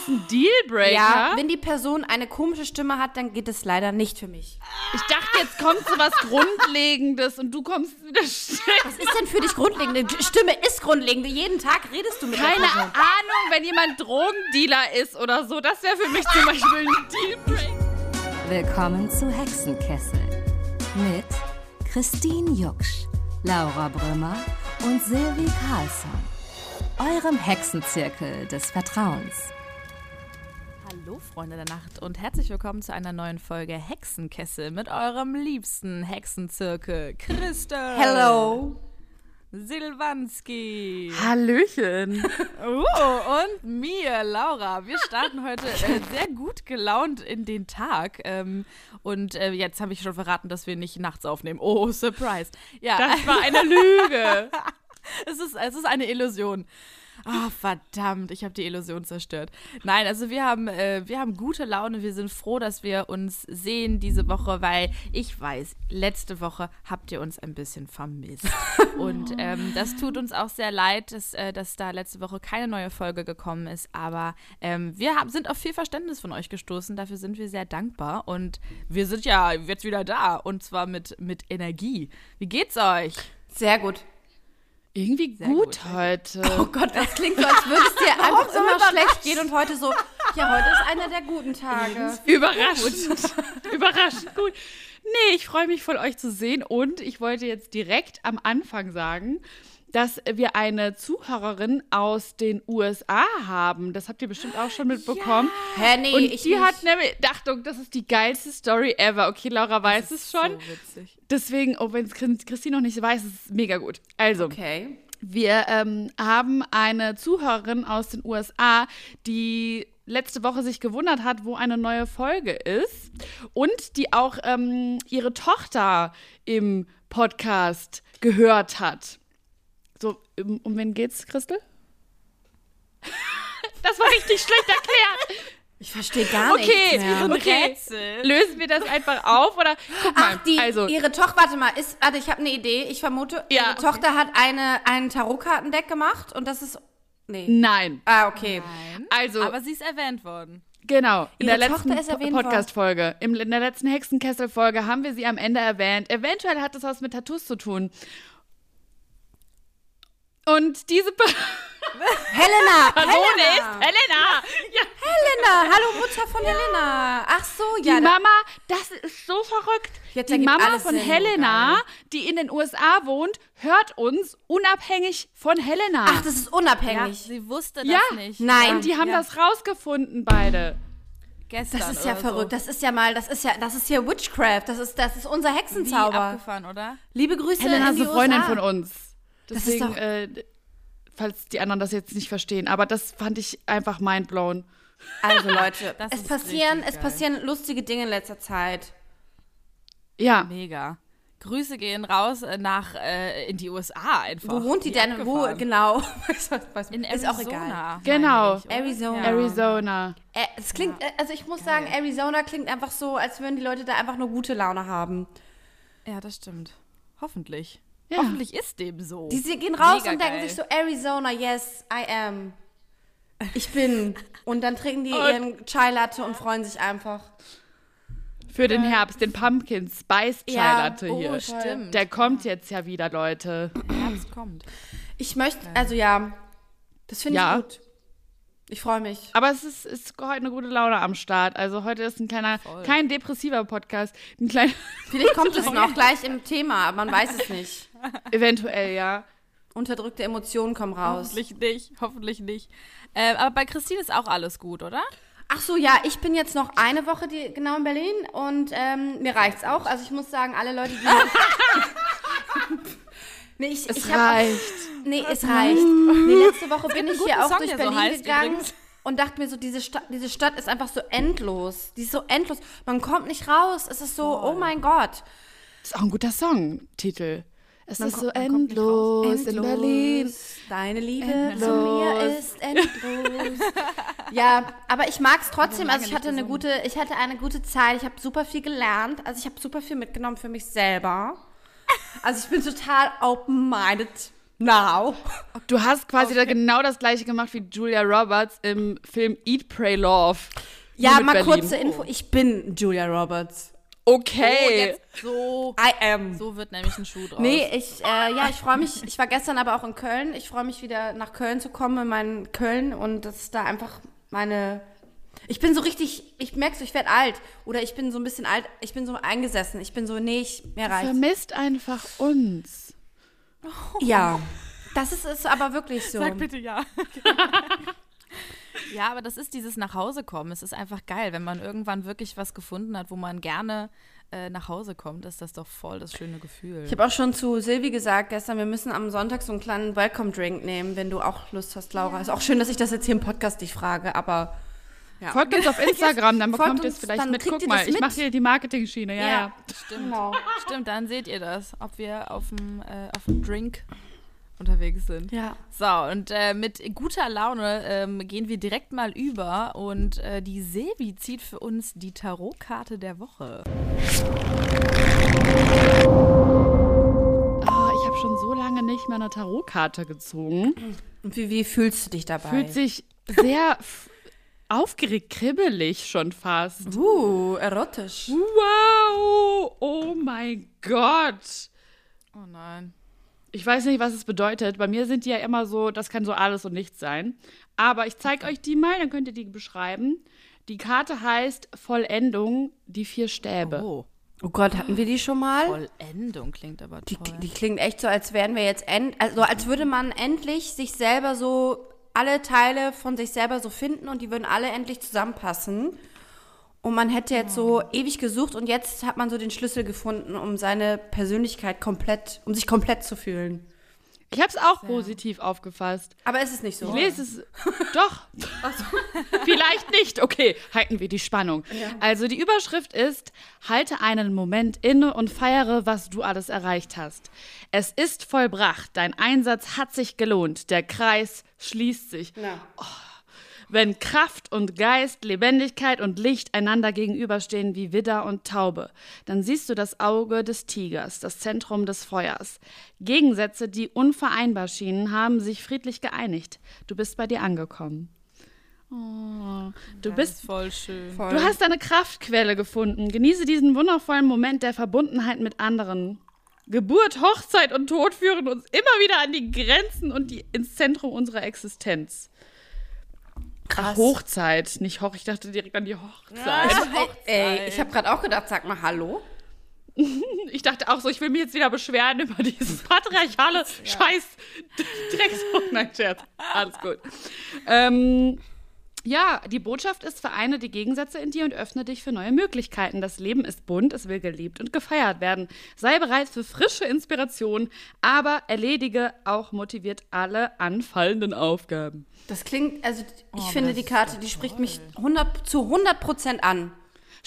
es ein Dealbreaker? Ja, wenn die Person eine komische Stimme hat, dann geht es leider nicht für mich. Ich dachte, jetzt kommt so was Grundlegendes und du kommst wieder still. Was ist denn für dich grundlegende? Stimme ist grundlegend. Jeden Tag redest du mit der Keine Person. Ahnung, wenn jemand Drogendealer ist oder so. Das wäre für mich zum Beispiel ein Dealbreaker. Willkommen zu Hexenkessel mit Christine Jucksch, Laura Brümmer und Silvi Carlsson. Eurem Hexenzirkel des Vertrauens. Hallo Freunde der Nacht und herzlich willkommen zu einer neuen Folge Hexenkessel mit eurem liebsten Hexenzirkel Christa. Hello. Silvanski. Hallöchen. Oh, und mir, Laura. Wir starten heute äh, sehr gut gelaunt in den Tag. Ähm, und äh, jetzt habe ich schon verraten, dass wir nicht nachts aufnehmen. Oh, Surprise. Ja, Das war eine Lüge. es, ist, es ist eine Illusion. Ah, verdammt, ich habe die Illusion zerstört. Nein, also wir haben, äh, wir haben gute Laune. Wir sind froh, dass wir uns sehen diese Woche, weil ich weiß, letzte Woche habt ihr uns ein bisschen vermisst. Und ähm, das tut uns auch sehr leid, dass, äh, dass da letzte Woche keine neue Folge gekommen ist. Aber ähm, wir haben, sind auf viel Verständnis von euch gestoßen. Dafür sind wir sehr dankbar. Und wir sind ja jetzt wieder da. Und zwar mit, mit Energie. Wie geht's euch? Sehr gut. Irgendwie gut, gut, heute. Oh Gott, das klingt so, als würde es dir einfach immer schlecht gehen und heute so, ja, heute ist einer der guten Tage. Überraschend. Überraschend gut. Nee, ich freue mich voll, euch zu sehen. Und ich wollte jetzt direkt am Anfang sagen, dass wir eine Zuhörerin aus den USA haben. Das habt ihr bestimmt auch schon mitbekommen. Hä, nee, Und ich die nicht. hat nämlich, Achtung, das ist die geilste Story ever. Okay, Laura weiß es schon. So witzig. Deswegen, oh, wenn es Christine noch nicht weiß, ist es mega gut. Also, Okay. wir ähm, haben eine Zuhörerin aus den USA, die letzte Woche sich gewundert hat, wo eine neue Folge ist und die auch ähm, ihre Tochter im Podcast gehört hat. So, um, um wen geht's, Christel? das war richtig schlecht erklärt. Ich verstehe gar Okay, nichts mehr. okay. Rätsel. Lösen wir das einfach auf oder guck mal, Ach, die, also ihre Tochter, warte mal, ist, warte, ich habe eine Idee. Ich vermute, Ja, ihre okay. Tochter hat eine, ein Tarotkartendeck gemacht und das ist, nee. nein. Ah, okay. Also Aber sie ist erwähnt worden. Genau, in Ihre der Tochter letzten ist erwähnt Podcast-Folge, in der letzten Hexenkessel-Folge haben wir sie am Ende erwähnt. Eventuell hat es was mit Tattoos zu tun. Und diese Pe Helena, Person Helena. ist Helena. Ja, Helena, hallo Mutter von Helena. Ach so, die ja. da- Mama, das ist so verrückt. Jetzt die Mama von Sinn, Helena, geil. die in den USA wohnt, hört uns unabhängig von Helena. Ach, das ist Ja, unabhängig. sie wusste ja, das nicht. Nein. Und die haben Ja. das rausgefunden, beide. Gestern Das ist ja verrückt. So. Das ist ja mal, das ist ja, das ist hier Witchcraft. Das ist, das ist unser Wie Hexenzauber. abgefahren, oder? Liebe Grüße Helena in ist die eine Freundin USA. von uns. Das ist Deswegen, doch- äh, falls die anderen das jetzt nicht verstehen. Aber das fand ich einfach mindblown. Also Leute, Das es ist passieren, es geil. passieren lustige Dinge in letzter Zeit. Ja, Mega. Grüße gehen raus äh, nach äh, in die USA einfach. Wo wohnt die Wie denn? Wo genau? In ist Arizona. auch egal. Genau. ich? Arizona. Ja. Arizona. Äh, es klingt, also ich muss sagen, Arizona klingt einfach so, als würden die Leute da einfach nur gute Laune haben. Ja, das stimmt. Hoffentlich. Ja. Hoffentlich ist dem so. Die sie- gehen raus Mega und denken geil. sich so, Arizona, yes, I am. Ich bin. Und dann trinken die ihren Chai Latte und freuen sich einfach. Für den Herbst, den Pumpkin Spice Chai Ja. Latte Oh, hier. stimmt. Der kommt jetzt ja wieder, Leute. Herbst kommt. Ich möchte, also ja, das finde Ja. ich gut. Ich freue mich. Aber es ist, ist heute eine gute Laune am Start. Also heute ist ein kleiner, kein depressiver Podcast. Ein kleiner, Vielleicht kommt es noch gleich im Thema, aber man weiß es nicht. eventuell, ja. Unterdrückte Emotionen kommen raus. Hoffentlich nicht. Hoffentlich nicht. Äh, aber bei Christine ist auch alles gut, oder? Ach so, ja, ich bin jetzt noch eine Woche die, genau in Berlin und ähm, mir reicht's auch. Also ich muss sagen, alle Leute, die... nee, ich, Es ich hab- reicht. Nee, es reicht. Nee, letzte Woche bin ich hier auch Song, durch so Berlin heißt gegangen übrigens. und dachte mir so, diese Stadt, diese Stadt ist einfach so endlos. Die ist so endlos. Man kommt nicht raus. Es ist so, oh mein Gott. Ist auch ein guter Songtitel. Es ist kommt- so man raus. endlos in Berlin. Deine Liebe zu Endlos. mir ist endlos. ja, aber ich mag es trotzdem. Also ich hatte eine gute, ich hatte eine gute Zeit. Ich habe super viel gelernt. Also ich habe super viel mitgenommen für mich selber. Also ich bin total open-minded. Now. Du hast quasi da genau das gleiche gemacht wie Julia Roberts im Film Eat, Pray, Love. Ja, mal Berlin. kurze Info. Ich bin Julia Roberts. Okay. So, I am. so wird nämlich ein Schuh draus. Nee, ich, äh, ja, ich freue mich. Ich war gestern aber auch in Köln. Ich freue mich wieder nach Köln zu kommen, in meinen Köln und das ist da einfach meine. Ich bin so richtig, ich merke so, ich werde alt. Oder ich bin so ein bisschen alt, ich bin so eingesessen. Ich bin so, nee, ich, mir reicht. Vermisst einfach uns. Ja. Das ist es aber wirklich so. Sag bitte ja. ja, aber das ist dieses Nachhausekommen. Es ist einfach geil, wenn man irgendwann wirklich was gefunden hat, wo man gerne äh, nach Hause kommt, ist das doch voll das schöne Gefühl. Ich habe auch schon zu Silvi gesagt gestern, wir müssen am Sonntag so einen kleinen Welcome-Drink nehmen, wenn du auch Lust hast, Laura. Ist auch schön, dass ich das jetzt hier im Podcast dich frage, aber ja. Folgt uns auf Instagram, dann bekommt ihr es vielleicht mit. Guck mal, das ich mit. mache hier die Marketing-Schiene. Ja, ja. Stimmt. Genau. Stimmt, dann seht ihr das, ob wir auf dem äh, auf dem Drink unterwegs sind. Ja. So, und äh, mit guter Laune ähm, gehen wir direkt mal über und äh, die Silvi zieht für uns die Tarotkarte der Woche. Ah, ich habe schon so lange nicht mehr eine Tarotkarte gezogen. Und wie, wie fühlst du dich dabei? Fühlt sich sehr aufgeregt, kribbelig schon fast. uh, erotisch. Wow! Oh mein Gott! Oh nein. Ich weiß nicht, was es bedeutet. Bei mir sind die ja immer so, das kann so alles und nichts sein. Aber ich zeige euch die mal, dann könnt ihr die beschreiben. Die Karte heißt Vollendung, die vier Stäbe. Oh, Oh Gott, hatten wir die schon mal? Vollendung klingt aber Die, toll. die klingt echt so, als wären wir jetzt end, also als würde man endlich sich selber so alle Teile von sich selber so finden und die würden alle endlich zusammenpassen. Und man hätte jetzt so ewig gesucht und jetzt hat man so den Schlüssel gefunden, um seine Persönlichkeit komplett, um sich komplett zu fühlen. Ich habe es auch positiv aufgefasst. Aber ist es nicht so? Ich lese es. Doch. Vielleicht nicht. Okay, halten wir die Spannung. Also die Überschrift ist: Halte einen Moment inne und feiere, was du alles erreicht hast. Es ist vollbracht. Dein Einsatz hat sich gelohnt. Der Kreis schließt sich. Na. Wenn Kraft und Geist, Lebendigkeit und Licht einander gegenüberstehen wie Widder und Taube, dann siehst du das Auge des Tigers, das Zentrum des Feuers. Gegensätze, die unvereinbar schienen, haben sich friedlich geeinigt. Du bist bei dir angekommen. Oh, du bist voll schön. Voll. Du hast deine Kraftquelle gefunden. Genieße diesen wundervollen Moment der Verbundenheit mit anderen. Geburt, Hochzeit und Tod führen uns immer wieder an die Grenzen und die, ins Zentrum unserer Existenz. Ach, Hochzeit, nicht Hoch. Ich dachte direkt an die Hochzeit. Ey, ey, ich habe gerade auch gedacht, sag mal Hallo. Ich dachte auch so, ich will mich jetzt wieder beschweren über dieses patriarchale Scheiß Drecks. Nein, Scherz. Alles gut. Ähm, ja, die Botschaft ist, vereine die Gegensätze in dir und öffne dich für neue Möglichkeiten. Das Leben ist bunt, es will geliebt und gefeiert werden. Sei bereit für frische Inspiration, aber erledige auch motiviert alle anfallenden Aufgaben. Das klingt, also ich finde die Karte, die spricht mich 100, zu 100 Prozent an.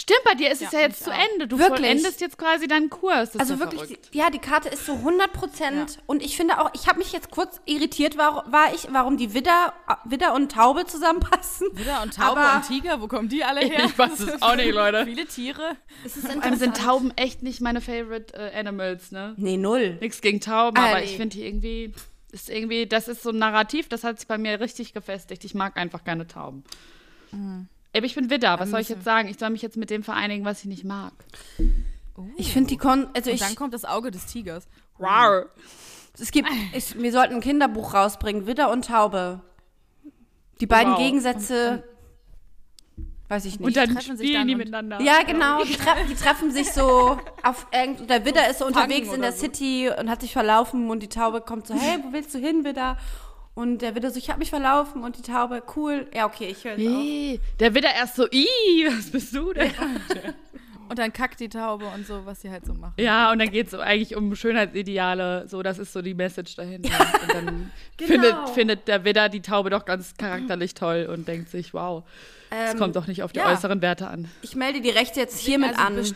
Stimmt, bei dir ist es ja jetzt zu Ende. Du Wirklich? vollendest jetzt quasi deinen Kurs. Das Also ist ja wirklich, verrückt. die, ja, die Karte ist so 100 Prozent. Und ich finde auch, ich habe mich jetzt kurz irritiert, war, war ich, warum die Widder, Widder und Taube zusammenpassen. Widder und Taube Aber- und Tiger, wo kommen die alle her? Ich weiß es auch nicht, Leute. Viele Tiere. Es ist Vor allem sind Tauben echt nicht meine favorite äh, Animals, ne? Nee, null. Nichts gegen Tauben, Ah, aber ich finde die irgendwie, ist irgendwie, das ist so ein Narrativ, das hat sich bei mir richtig gefestigt. Ich mag einfach keine Tauben. Mhm. Aber ich bin Widder, was soll ich jetzt sagen? Ich soll mich jetzt mit dem vereinigen, was ich nicht mag. Ich finde die Kon, also Und ich, dann kommt das Auge des Tigers. Rar. es gibt, ich, wir sollten ein Kinderbuch rausbringen, Widder und Taube. Die beiden Wow. Gegensätze, weiß ich nicht. Und dann treffen sich dann die miteinander. Ja, genau. Die, tre die treffen sich so auf irgend der Widder ist so unterwegs in der so. City und hat sich verlaufen und die Taube kommt so, hey, wo willst du hin, Widder? Und der Widder so, ich habe mich verlaufen und die Taube, cool. Ja, okay, ich höre auf. Nee, der Widder erst so, ih, was bist du denn? Und dann kackt die Taube und so, was sie halt so machen. Ja, und dann geht es so eigentlich um Schönheitsideale, so, das ist so die Message dahinter. Und dann Genau. findet, findet der Widder die Taube doch ganz charakterlich toll und denkt sich, wow, es Ähm, kommt doch nicht auf die ja. äußeren Werte an. Ich melde die Rechte jetzt hiermit Also an.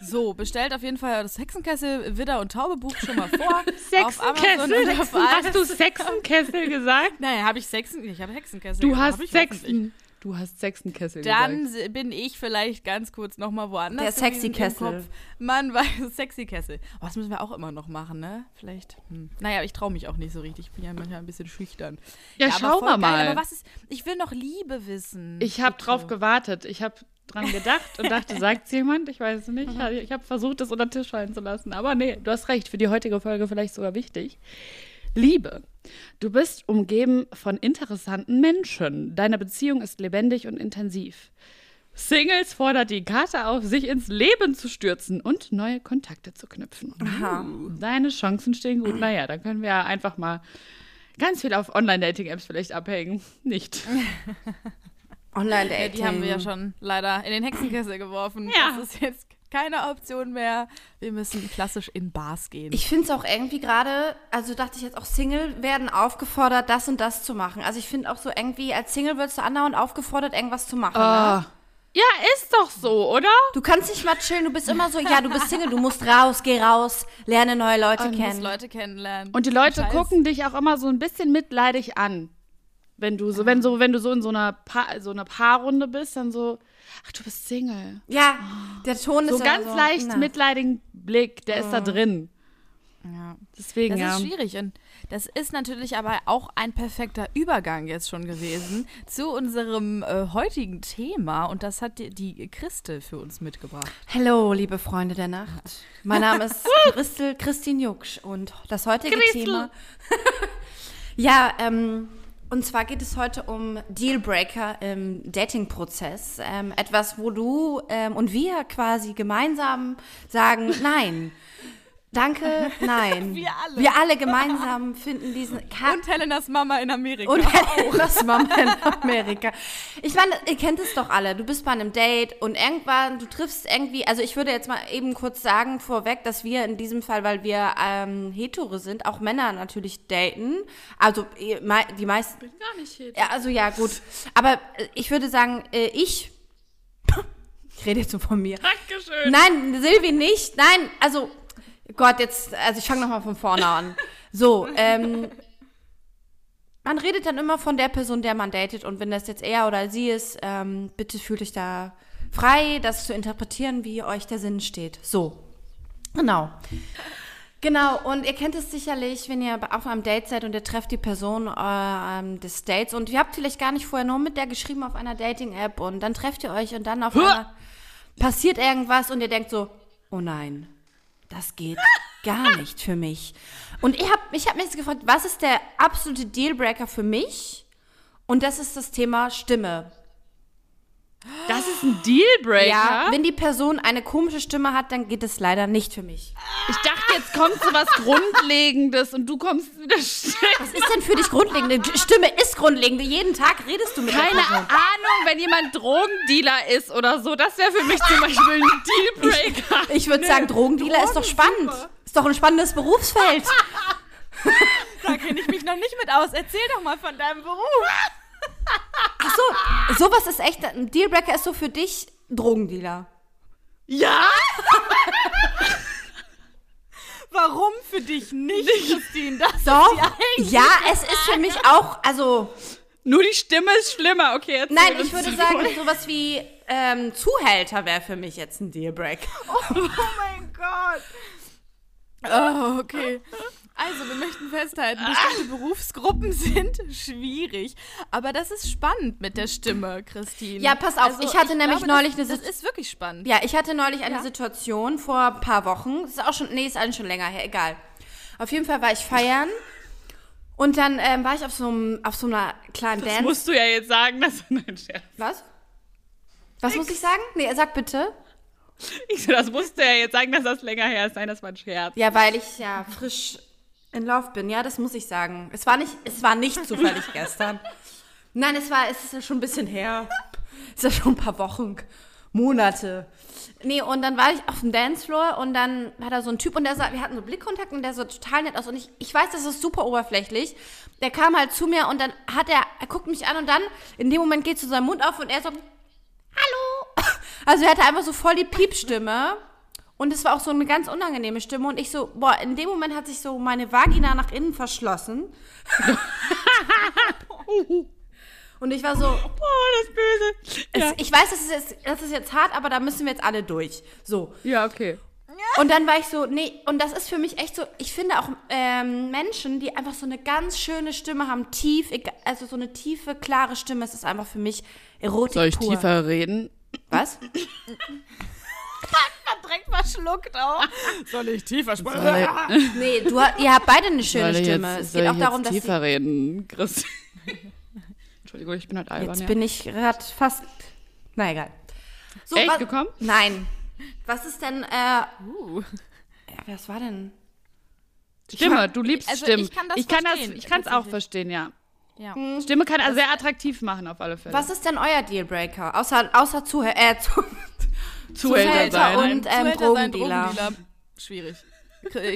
So, bestellt auf jeden Fall das Hexenkessel Widder und Taube Buch schon mal vor. auf Hast du Sexenkessel gesagt? Nein, habe ich Sexen? Ich habe Hexenkessel. Du gesagt, hast Sexen. Du hast Sexenkessel Dann gesagt. bin ich vielleicht ganz kurz noch mal woanders. Der Sexy-Kessel. Mann, war Sexy-Kessel. Oh, das müssen wir auch immer noch machen, ne? Vielleicht. Hm. Naja, ich traue mich auch nicht so richtig. Ich bin ja manchmal ein bisschen schüchtern. Ja, voll wir geil. mal. Aber was ist. Ich will noch Liebe wissen. Ich habe drauf gewartet. Ich habe dran gedacht und dachte, sagt jemand? Ich weiß es nicht. Ich habe versucht, das unter den Tisch fallen zu lassen. Aber nee, du hast recht. Für die heutige Folge vielleicht sogar wichtig. Liebe. Du bist umgeben von interessanten Menschen. Deine Beziehung ist lebendig und intensiv. Singles fordert die Karte auf, sich ins Leben zu stürzen und neue Kontakte zu knüpfen. Aha. Deine Chancen stehen gut. Naja, dann können wir ja einfach mal ganz viel auf Online-Dating-Apps vielleicht abhängen. Nicht. Ja, Online-Dating. die haben wir ja schon leider in den Hexenkessel geworfen. Ja. Das ist jetzt keine Option mehr. Wir müssen klassisch in Bars gehen. Ich finde es auch irgendwie gerade, also dachte ich jetzt auch Single werden aufgefordert, das und das zu machen. Also ich finde auch so irgendwie, als Single wirst du andauernd aufgefordert, irgendwas zu machen. Ne? Ah. Ja, ist doch so, oder? Du kannst nicht mal chillen, du bist immer so, ja, du bist Single, du musst raus, geh raus, lerne neue Leute Du musst kennen. Leute kennenlernen. Und die Leute Scheiß. gucken dich auch immer so ein bisschen mitleidig an. Wenn du so, wenn so, wenn du so in so einer, pa so einer Paarrunde bist, dann so, ach, du bist Single. Ja, der Ton So ist immer ganz so, leicht na. mitleidigen Blick, der ist da drin. Ja. Deswegen, Das ja. ist schwierig und das ist natürlich aber auch ein perfekter Übergang jetzt schon gewesen zu unserem äh, heutigen Thema und das hat die, die Christel für uns mitgebracht. Hallo, liebe Freunde der Nacht. Mein Name ist Christel, Christine Jucksch und das heutige Christel. Thema. ja, ähm, und zwar geht es heute um Dealbreaker im Dating-Prozess. Ähm, etwas, wo du ähm, und wir quasi gemeinsam sagen, nein. Danke, nein. Wir alle. Wir alle gemeinsam finden diesen. Ka Und Helenas Mama in Amerika. und das Mama in Amerika. Ich meine, ihr kennt es doch alle. Du bist bei einem Date und irgendwann, du triffst irgendwie, also ich würde jetzt mal eben kurz sagen vorweg, dass wir in diesem Fall, weil wir ähm, hetero sind, auch Männer natürlich daten. Also die meisten. bin gar nicht hier. Ja, also ja, gut. Aber äh, ich würde sagen, äh, ich. Ich rede jetzt so von mir. Dankeschön. Nein, Silvi nicht. Nein, also Gott, jetzt, also ich fange nochmal von vorne an. So, ähm, man redet dann immer von der Person, der man datet und wenn das jetzt er oder sie ist, ähm, bitte fühlt euch da frei, das zu interpretieren, wie euch der Sinn steht. So, genau. Genau, und ihr kennt es sicherlich, wenn ihr auf einem Date seid und ihr trefft die Person äh, des Dates und ihr habt vielleicht gar nicht vorher nur mit der geschrieben auf einer Dating-App und dann trefft ihr euch und dann auf einmal passiert irgendwas und ihr denkt so, oh nein, das geht gar nicht für mich. Und ich habe ich hab mich jetzt gefragt, was ist der absolute Dealbreaker für mich? Und das ist das Thema Stimme. Das ist ein Dealbreaker. Ja, wenn die Person eine komische Stimme hat, dann geht es leider nicht für mich. ich dachte, jetzt kommt so was Grundlegendes und du kommst wieder still. Was ist denn für dich grundlegend? Die Stimme ist grundlegend. Jeden Tag redest du mit der Keine Person. Ahnung, wenn jemand Drogendealer ist oder so, das wäre für mich zum Beispiel ein Dealbreaker. Ich würde sagen, Drogendealer ist doch spannend. Ist doch ein spannendes Berufsfeld. Da kenne ich mich noch nicht mit aus. Erzähl doch mal von deinem Beruf. Ach so, sowas ist echt, ein Dealbreaker ist so für dich Drogendealer. Ja? Warum für dich nicht, Christine? Das Doch, ist ja, es ist für mich auch, also, Nur die Stimme ist schlimmer. Okay, erzähl nein, ich würde sagen, Folge. sowas wie ähm, Zuhälter wäre für mich jetzt ein Dealbreaker. Oh mein Gott. Oh, okay. Also, wir möchten festhalten, bestimmte Berufsgruppen sind schwierig. Aber das ist spannend mit der Stimme, Christine. Ja, pass auf, ich hatte nämlich glaube, neulich das, eine Das ist wirklich spannend. Ja, ich hatte neulich eine Ja. Situation vor ein paar Wochen. Das ist auch schon, nee, ist eigentlich schon länger her, egal. Auf jeden Fall war ich feiern und dann ähm, war ich auf so, einem, auf so einer kleinen Das Dance. musst du ja jetzt sagen, dass nein, Scherz. Was? Was muss ich sagen? Nee, sag bitte. Ich so, das musst du ja jetzt sagen, dass das länger her ist. Nein, das war ein Scherz. Ja, weil ich ja frisch in Love bin. Ja, das muss ich sagen. Es war nicht, es war nicht zufällig gestern. Nein, es war, es ist ja schon ein bisschen her. Es ist ja schon ein paar Wochen, Monate. Nee, und dann war ich auf dem Dancefloor und dann war da so ein Typ und der sah, wir hatten so Blickkontakt und der sah total nett aus und ich, ich weiß, das ist super oberflächlich. Der kam halt zu mir und dann hat er, er guckt mich an und dann, in dem Moment geht so sein Mund auf und er so, hallo. Also er hatte einfach so voll die Piepstimme. Und es war auch so eine ganz unangenehme Stimme. Und ich so, boah, in dem Moment hat sich so meine Vagina nach innen verschlossen. und ich war so, Boah, das böse es, ich weiß, das ist, jetzt, das ist jetzt hart, aber da müssen wir jetzt alle durch. So. Ja, okay. Und dann war ich so, nee, und das ist für mich echt so, ich finde auch ähm, Menschen, die einfach so eine ganz schöne Stimme haben, tief, also so eine tiefe, klare Stimme, es ist einfach für mich Erotik Soll ich pur. tiefer reden? Was? Direkt verschluckt auch. Soll ich tiefer sprechen? ich, Nee, du, ihr habt beide eine schöne soll Stimme. jetzt, es soll geht ich auch darum, dass tiefer reden, Chris? Entschuldigung, ich bin halt albern. jetzt ja. bin ich gerade fast, na egal. So, Echt was- gekommen? Nein. Was ist denn, äh, Uh. ja, was war denn? Stimme, du liebst also Stimmen. ich kann das ich kann das, verstehen, ich kann es auch verstehen, ja. Ja. Stimme kann also sehr attraktiv machen auf alle Fälle. Was ist denn euer Dealbreaker? Außer, außer Zuhörer, äh, zu, Zuhälter Zuhälter sein? und- ähm, Zuhälter sein, Drogendealer. Drogendealer. Schwierig.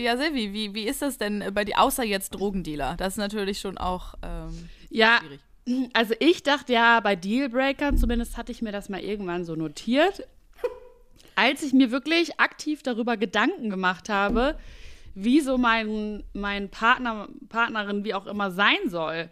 Ja, Silvi, wie, wie ist das denn bei dir, außer jetzt Drogendealer? Das ist natürlich schon auch ähm, Ja, schwierig. also ich dachte ja, bei Dealbreakern, zumindest hatte ich mir das mal irgendwann so notiert, als ich mir wirklich aktiv darüber Gedanken gemacht habe, wie so mein, mein Partner, Partnerin, wie auch immer sein soll.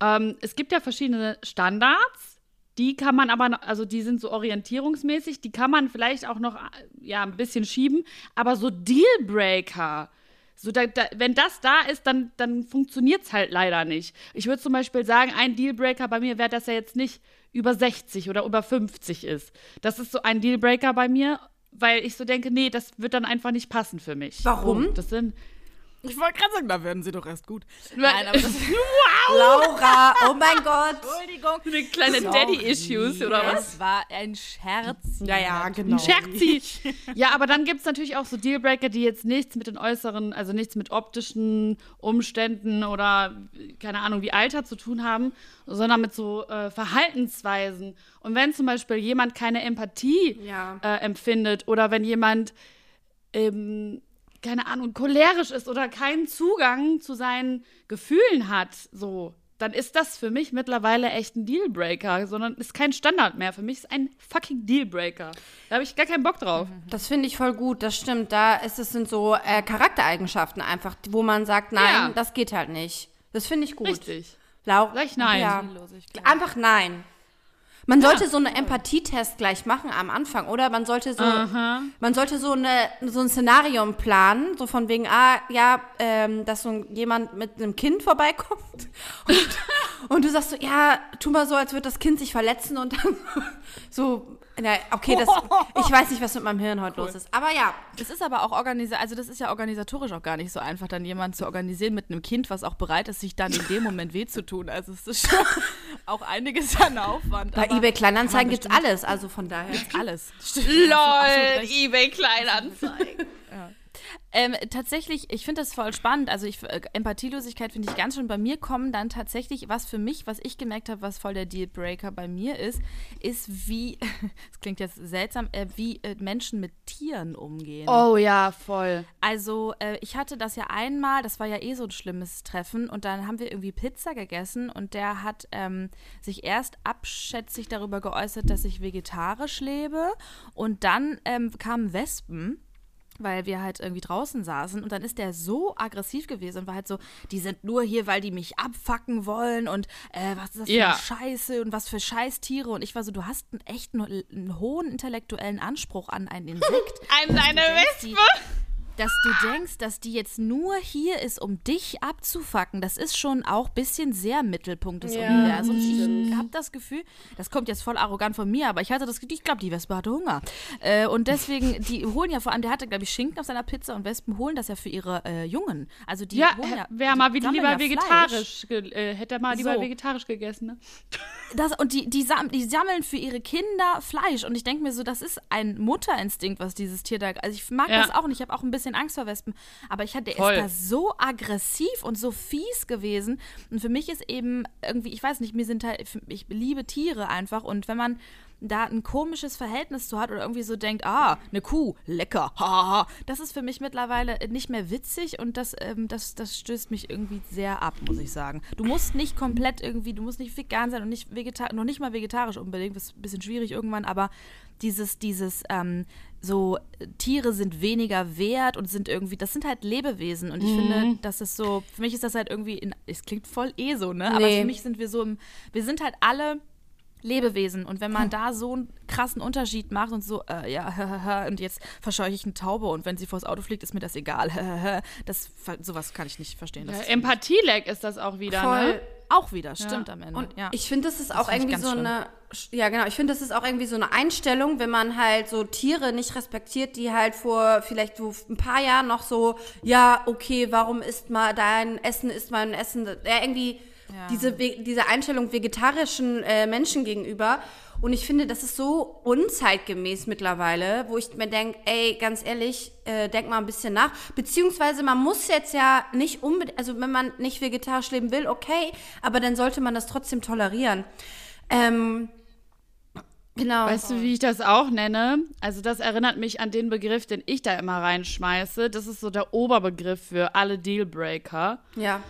Ähm, es gibt ja verschiedene Standards, die kann man aber, noch, also die sind so orientierungsmäßig, die kann man vielleicht auch noch ja, ein bisschen schieben, aber so Dealbreaker, so da, da, wenn das da ist, dann, dann funktioniert es halt leider nicht. Ich würde zum Beispiel sagen, ein Dealbreaker bei mir wäre, dass er jetzt nicht über 60 oder über 50 ist. Das ist so ein Dealbreaker bei mir, weil ich so denke, nee, das wird dann einfach nicht passen für mich. Warum? Punkt. Das sind. Ich wollte gerade sagen, da werden sie doch erst gut. Nein, aber das wow! Laura, oh mein Gott. Entschuldigung. Eine kleine Daddy-Issues oder was? Das war ein Scherz. Ja, ja, genau. Ein Scherzi. Ja, aber dann gibt es natürlich auch so Dealbreaker, die jetzt nichts mit den äußeren, also nichts mit optischen Umständen oder keine Ahnung wie Alter zu tun haben, sondern mit so äh, Verhaltensweisen. Und wenn zum Beispiel jemand keine Empathie Ja. äh, empfindet oder wenn jemand ähm, keine Ahnung, cholerisch ist oder keinen Zugang zu seinen Gefühlen hat, so, dann ist das für mich mittlerweile echt ein Dealbreaker, sondern ist kein Standard mehr. Für mich ist ein fucking Dealbreaker. Da habe ich gar keinen Bock drauf. Das finde ich voll gut, das stimmt. Da ist es sind so äh, Charaktereigenschaften einfach, wo man sagt, nein, Ja. das geht halt nicht. Das finde ich gut. Richtig. Laura, Gleich nein. Ja. Einfach nein. Man sollte so einen Empathietest gleich machen am Anfang, oder? Man sollte so, man sollte so, eine, so ein Szenarium planen, so von wegen, ah, ja, ähm, dass so jemand mit einem Kind vorbeikommt und, und du sagst so, ja, tu mal so, als würde das Kind sich verletzen und dann so, na, okay, das, ich weiß nicht, was mit meinem Hirn heute los ist, aber ja, Das ist aber auch organisiert, also das ist ja organisatorisch auch gar nicht so einfach, dann jemanden zu organisieren mit einem Kind, was auch bereit ist, sich dann in dem Moment weh zu tun. Also es ist schon auch einiges an Aufwand. bei eBay Kleinanzeigen aber gibt's alles, also von daher. alles. Stimmt. Recht. eBay Kleinanzeigen. Ähm, tatsächlich, ich finde das voll spannend. Also ich, äh, Empathielosigkeit finde ich ganz schön. Bei mir kommen dann tatsächlich, was für mich, was ich gemerkt habe, was voll der Dealbreaker bei mir ist, ist wie, das klingt jetzt seltsam, äh, wie äh, Menschen mit Tieren umgehen. Oh ja, voll. Also, äh, ich hatte das ja einmal, das war ja eh so ein schlimmes Treffen, und dann haben wir irgendwie Pizza gegessen und der hat ähm, sich erst abschätzig darüber geäußert, dass ich vegetarisch lebe und dann ähm, kamen Wespen. Weil wir halt irgendwie draußen saßen und dann ist der so aggressiv gewesen und war halt so, die sind nur hier, weil die mich abfacken wollen und äh, was ist das für Ja. eine Scheiße und was für Scheißtiere und ich war so, du hast einen echt einen, einen hohen intellektuellen Anspruch an ein Insekt An eine Wespe? Dass du denkst, dass die jetzt nur hier ist, um dich abzufacken, das ist schon auch ein bisschen sehr Mittelpunkt des Universums. Ich habe das Gefühl, das kommt jetzt voll arrogant von mir, aber ich hatte das Gefühl, ich glaube, die Wespe hatte Hunger. Äh, und deswegen, die holen ja vor allem, der hatte, glaube ich, Schinken auf seiner Pizza und Wespen holen das ja für ihre äh, Jungen. Also die Ja, holen ja wäre die mal wieder lieber ja vegetarisch. ge- Äh, hätte er mal lieber So. vegetarisch gegessen, ne? Das, und die, die, sam die sammeln für ihre Kinder Fleisch. Und ich denke mir so, das ist ein Mutterinstinkt, was dieses Tier da. Also ich mag Ja. das auch nicht. Ich habe auch ein bisschen Angst vor Wespen. Aber ich hatte, der Voll. ist da so aggressiv und so fies gewesen. Und für mich ist eben irgendwie, ich weiß nicht, mir sind halt, ich liebe Tiere einfach. Und wenn man da ein komisches Verhältnis zu hat oder irgendwie so denkt, ah, eine Kuh, lecker, haha, das ist für mich mittlerweile nicht mehr witzig und das, ähm, das, das stößt mich irgendwie sehr ab, muss ich sagen. Du musst nicht komplett irgendwie, du musst nicht vegan sein und nicht vegetar noch nicht mal vegetarisch unbedingt, das ist ein bisschen schwierig irgendwann, aber dieses, dieses, ähm, so äh, Tiere sind weniger wert und sind irgendwie, das sind halt Lebewesen und ich finde, das ist so, für mich ist das halt irgendwie, in, es klingt voll eh so, ne? Aber Nee. für mich sind wir so im, wir sind halt alle Lebewesen. Und wenn man da so einen krassen Unterschied macht und so, äh, ja, und jetzt verscheuche ich eine Taube und wenn sie vors Auto fliegt, ist mir das egal. das, sowas kann ich nicht verstehen. Ja, Empathielag ist das auch wieder, Voll. ne? Auch wieder, stimmt am Ende. Und ja. ich finde, das ist auch find ich irgendwie so schlimm. eine, ja genau, ich finde, das ist auch irgendwie so eine Einstellung, wenn man halt so Tiere nicht respektiert, die halt vor vielleicht so ein paar Jahren noch so, ja, okay, warum isst mal dein Essen, isst mein Essen, ja, irgendwie diese, Ve- diese Einstellung vegetarischen äh, Menschen gegenüber. Und ich finde, das ist so unzeitgemäß mittlerweile, wo ich mir denke, ey, ganz ehrlich, äh, denk mal ein bisschen nach. Beziehungsweise man muss jetzt ja nicht unbedingt, also wenn man nicht vegetarisch leben will, okay, aber dann sollte man das trotzdem tolerieren. Ähm, genau. Weißt du, wie ich das auch nenne? Also das erinnert mich an den Begriff, den ich da immer reinschmeiße. Das ist so der Oberbegriff für alle Dealbreaker. ja.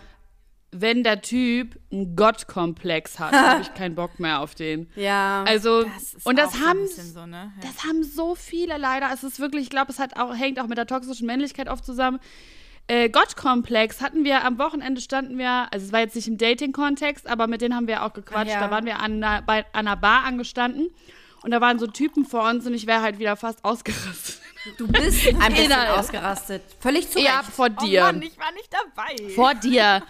Wenn der Typ einen Gottkomplex hat, habe ich keinen Bock mehr auf den. Ja. Also das ist und das auch so ein haben so, ne? Ja. das haben so viele leider. Es ist wirklich, ich glaube, es hat auch hängt auch mit der toxischen Männlichkeit oft zusammen. Äh, Gottkomplex hatten wir am Wochenende standen wir, also es war jetzt nicht im Dating-Kontext, aber mit denen haben wir auch gequatscht. Ah, ja. Da waren wir an einer, bei einer Bar angestanden und da waren so Typen vor uns und ich wäre halt wieder fast ausgerastet. du bist ein bisschen ausgerastet. Völlig zu Ja, Recht. vor Oh dir. Mann, ich war nicht dabei. vor dir.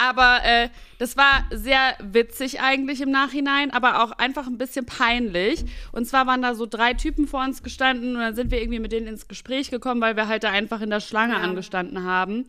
Aber äh, das war sehr witzig eigentlich im Nachhinein, aber auch einfach ein bisschen peinlich. Und zwar waren da so drei Typen vor uns gestanden und dann sind wir irgendwie mit denen ins Gespräch gekommen, weil wir halt da einfach in der Schlange angestanden haben.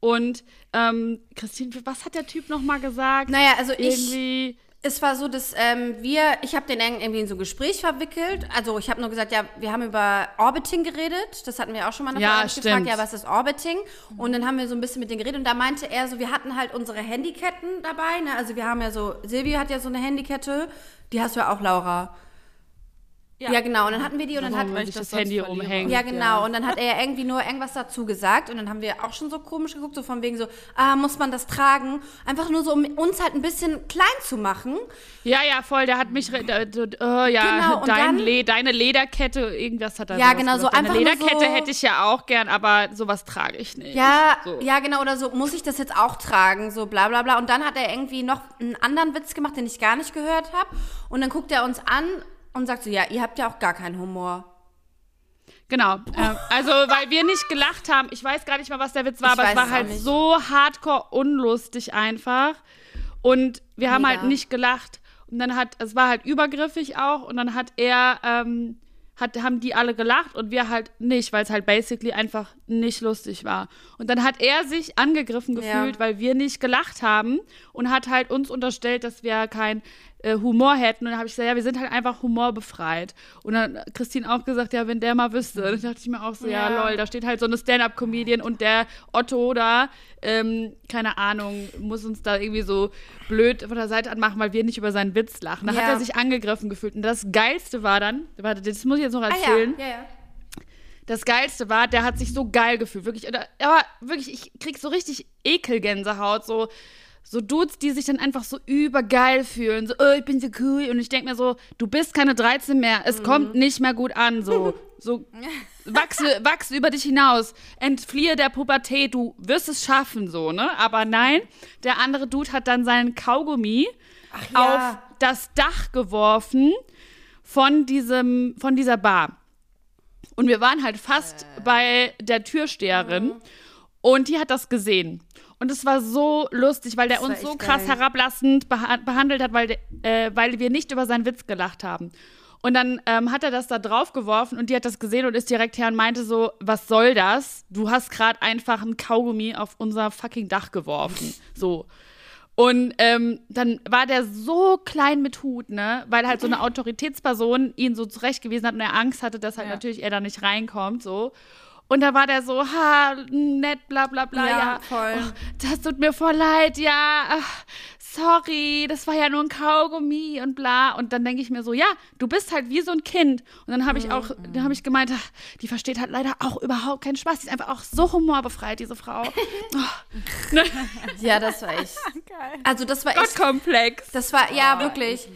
Und ähm, Christine, was hat der Typ nochmal gesagt? Naja, also ich, irgendwie. Es war so, dass ähm, wir, ich habe den irgendwie in so ein Gespräch verwickelt. Also ich habe nur gesagt, ja, wir haben über Orbiting geredet. Das hatten wir auch schon mal Ja, Frage gefragt. Ja, was ist Orbiting? Und dann haben wir so ein bisschen mit denen geredet und da meinte er so, wir hatten halt unsere Handyketten dabei. Ne? Also wir haben ja so, Silvia hat ja so eine Handykette. Die hast du ja auch, Laura. Ja, genau. Und dann hatten wir die und dann hat weil sich ich das das Handy umhängt. Ja, genau. Und dann hat er ja irgendwie nur irgendwas dazu gesagt. Und dann haben wir auch schon so komisch geguckt, so von wegen so, ah, muss man das tragen? Einfach nur so, um uns halt ein bisschen klein zu machen. Ja, ja, voll, der hat mich. da- Oh, ja, Genau, und dein dann- Le deine Lederkette, irgendwas hat er Ja, genau, so einfach Lederkette so- hätte ich ja auch gern, aber sowas trage ich nicht. Ja, so. ja, genau, oder so, muss ich das jetzt auch tragen, so bla bla bla. Und dann hat er irgendwie noch einen anderen Witz gemacht, den ich gar nicht gehört habe. Und dann guckt er uns an und sagt so, ja, ihr habt ja auch gar keinen Humor. Genau. Ähm, also, weil wir nicht gelacht haben. Ich weiß gar nicht mal, was der Witz war, Ich aber es war halt nicht. so hardcore unlustig einfach. Und wir haben Mega. halt nicht gelacht. Und dann hat, es war halt übergriffig auch. Und dann hat er, ähm, hat, haben die alle gelacht und wir halt nicht, weil es halt basically einfach nicht lustig war. Und dann hat er sich angegriffen Ja. gefühlt, weil wir nicht gelacht haben und hat halt uns unterstellt, dass wir kein äh, Humor hätten. Und dann habe ich gesagt, ja, wir sind halt einfach humorbefreit. Und dann hat Christine auch gesagt, ja, wenn der mal wüsste. Und dann dachte ich mir auch so, ja, Ja. lol, da steht halt so eine Stand-Up-Comedian und der Otto da, ähm, keine Ahnung, muss uns da irgendwie so blöd von der Seite anmachen, weil wir nicht über seinen Witz lachen. Da hat Ja. er sich angegriffen gefühlt. Und das Geilste war dann, warte, das muss ich jetzt noch Ah erzählen. ja, ja, ja. Das Geilste war, der hat sich so geil gefühlt. Wirklich, aber wirklich, ich krieg so richtig Ekelgänsehaut. So, so Dudes, die sich dann einfach so übergeil fühlen. So, oh, ich bin so cool. Und ich denke mir so, du bist keine 13 mehr. Es kommt nicht mehr gut an. So, so wachse, wachse über dich hinaus. Entfliehe der Pubertät. Du wirst es schaffen, so, ne? Aber nein, der andere Dude hat dann seinen Kaugummi ja. auf das Dach geworfen von diesem, von dieser Bar. Und wir waren halt fast bei der Türsteherin und die hat das gesehen. Und es war so lustig, weil der uns so krass geil. herablassend beha behandelt hat, weil, äh, weil wir nicht über seinen Witz gelacht haben. Und dann ähm, hat er das da drauf geworfen und die hat das gesehen und ist direkt her und meinte so, was soll das? Du hast gerade einfach ein Kaugummi auf unser fucking Dach geworfen. So. Und ähm, dann war der so klein mit Hut, ne? Weil halt so eine Autoritätsperson ihn so zurechtgewiesen hat und er Angst hatte, dass halt Ja. natürlich er da nicht reinkommt, so. Und da war der so, ha, nett, bla bla bla, ja. Ja, voll. Oh, das tut mir voll leid, ja. Ach, sorry, das war ja nur ein Kaugummi und bla. Und dann denke ich mir so, ja, du bist halt wie so ein Kind. Und dann habe ich auch, dann habe ich gemeint, ach, die versteht halt leider auch überhaupt keinen Spaß. Die ist einfach auch so humorbefreit, diese Frau. Oh. Ne? Ja, das war echt. Also das war echt. Gottkomplex. Das war, ja, wirklich.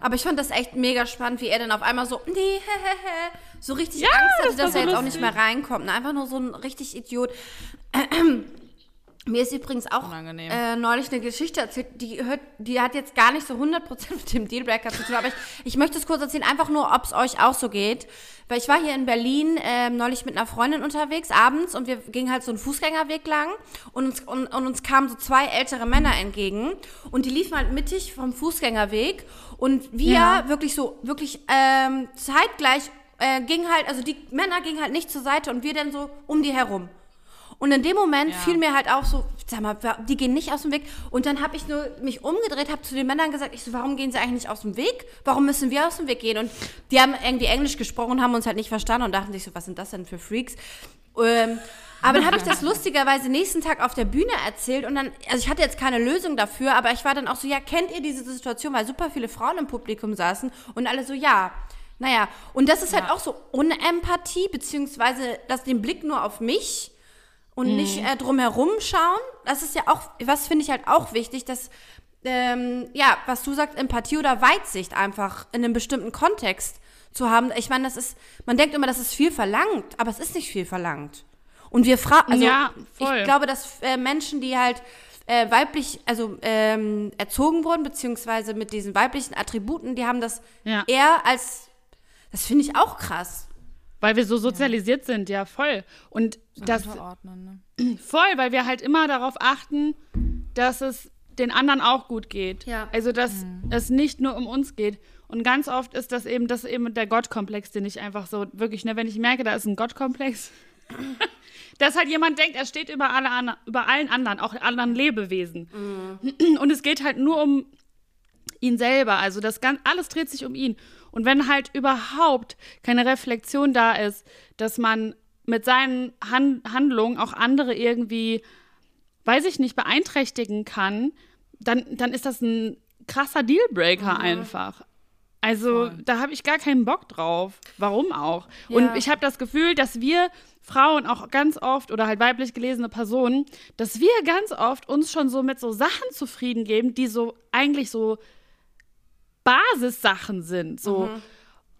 Aber ich fand das echt mega spannend, wie er dann auf einmal so, nee, hehehe, so richtig Angst hatte, das dass so er jetzt auch nicht lustig. mehr reinkommt. Ne? Einfach nur so ein richtig Idiot. Mir ist übrigens auch äh, neulich eine Geschichte erzählt, die, hört, die hat jetzt gar nicht so 100% mit dem Dealbreaker zu tun, aber ich, ich möchte es kurz erzählen, einfach nur, ob es euch auch so geht. Weil ich war hier in Berlin ähm, neulich mit einer Freundin unterwegs, abends, und wir gingen halt so einen Fußgängerweg lang und uns, und, und uns kamen so zwei ältere Männer entgegen und die liefen halt mittig vom Fußgängerweg und wir Ja. wirklich so, wirklich ähm, zeitgleich äh, gingen halt, also die Männer gingen halt nicht zur Seite und wir dann so um die herum. Und in dem Moment Ja. fiel mir halt auch so, sag mal, die gehen nicht aus dem Weg. Und dann habe ich nur mich umgedreht, habe zu den Männern gesagt, ich so, warum gehen sie eigentlich nicht aus dem Weg? Warum müssen wir aus dem Weg gehen? Und die haben irgendwie Englisch gesprochen haben uns halt nicht verstanden und dachten sich so, was sind das denn für Freaks? Ähm, aber dann habe ich das lustigerweise nächsten Tag auf der Bühne erzählt und dann, also ich hatte jetzt keine Lösung dafür, aber ich war dann auch so, ja, kennt ihr diese Situation, weil super viele Frauen im Publikum saßen und alle so, ja. Naja, und das ist halt auch so Unempathie, beziehungsweise das, den Blick nur auf mich und nicht äh, drumherum schauen. Das ist ja auch, was finde ich halt auch wichtig, dass, ähm, ja, was du sagst, Empathie oder Weitsicht einfach in einem bestimmten Kontext zu haben. Ich meine, das ist, man denkt immer, das ist viel verlangt, aber es ist nicht viel verlangt. Und wir fragen, also Ja, ich glaube, dass äh, Menschen, die halt äh, weiblich, also ähm, erzogen wurden, beziehungsweise mit diesen weiblichen Attributen, die haben das Ja. eher als, das finde ich auch krass. Weil wir so sozialisiert sind, ja, voll. Und das Unterordnen, ne? voll, weil wir halt immer darauf achten, dass es den anderen auch gut geht. Ja. Also, dass es nicht nur um uns geht. Und ganz oft ist das eben, das eben der Gottkomplex, den ich einfach so wirklich, ne, wenn ich merke, da ist ein Gottkomplex, dass halt jemand denkt, er steht über, alle, an- über allen anderen, auch anderen Lebewesen. Und es geht halt nur um ihn selber. Also das ganz, alles dreht sich um ihn. Und wenn halt überhaupt keine Reflexion da ist, dass man mit seinen Han Handlungen auch andere irgendwie, weiß ich nicht, beeinträchtigen kann, dann, dann ist das ein krasser Dealbreaker einfach. Also da habe ich gar keinen Bock drauf. Warum auch? Ja. Und ich habe das Gefühl, dass wir Frauen auch ganz oft oder halt weiblich gelesene Personen, dass wir ganz oft uns schon so mit so Sachen zufrieden geben, die so eigentlich so Basissachen sind. So,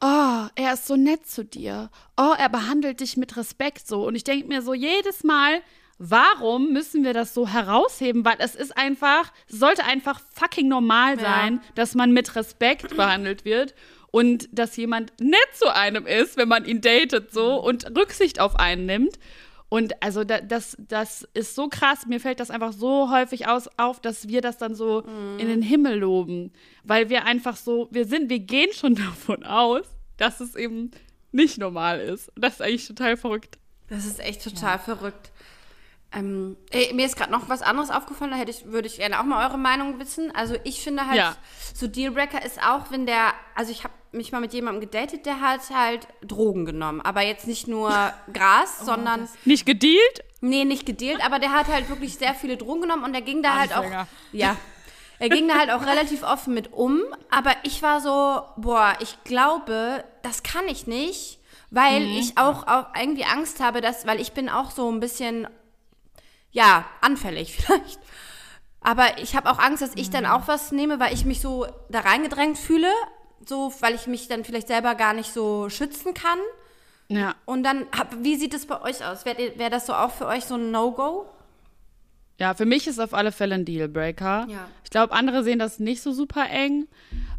oh, er ist so nett zu dir. Oh, er behandelt dich mit Respekt so. Und ich denke mir so jedes Mal, warum müssen wir das so herausheben? Weil es ist einfach, es sollte einfach fucking normal Ja. sein, dass man mit Respekt behandelt wird. Und dass jemand nett zu einem ist, wenn man ihn datet so und Rücksicht auf einen nimmt. Und also da, das, das ist so krass, mir fällt das einfach so häufig aus, auf, dass wir das dann so in den Himmel loben. Weil wir einfach so, wir sind, wir gehen schon davon aus, dass es eben nicht normal ist. Das ist eigentlich total verrückt. Das ist echt total verrückt. Ähm, ey, mir ist gerade noch was anderes aufgefallen, da hätte ich, würde ich gerne auch mal eure Meinung wissen. Also ich finde halt, Ja. so Dealbreaker ist auch, wenn der, also ich habe mich mal mit jemandem gedatet, der hat halt Drogen genommen. Aber jetzt nicht nur Gras, sondern, Nicht gedealt? nee, nicht gedealt, aber der hat halt wirklich sehr viele Drogen genommen und der ging da halt auch, ja, er ging da halt auch relativ offen mit um. Aber ich war so, boah, ich glaube, das kann ich nicht, weil ich auch, auch irgendwie Angst habe, dass, weil ich bin auch so ein bisschen ja, anfällig vielleicht. Aber ich habe auch Angst, dass ich dann auch was nehme, weil ich mich so da reingedrängt fühle, so weil ich mich dann vielleicht selber gar nicht so schützen kann. Ja. Und dann, wie sieht es bei euch aus? Wäre wär das so auch für euch so ein No-Go? Ja, für mich ist auf alle Fälle ein Dealbreaker. Ja. Ich glaube, andere sehen das nicht so super eng.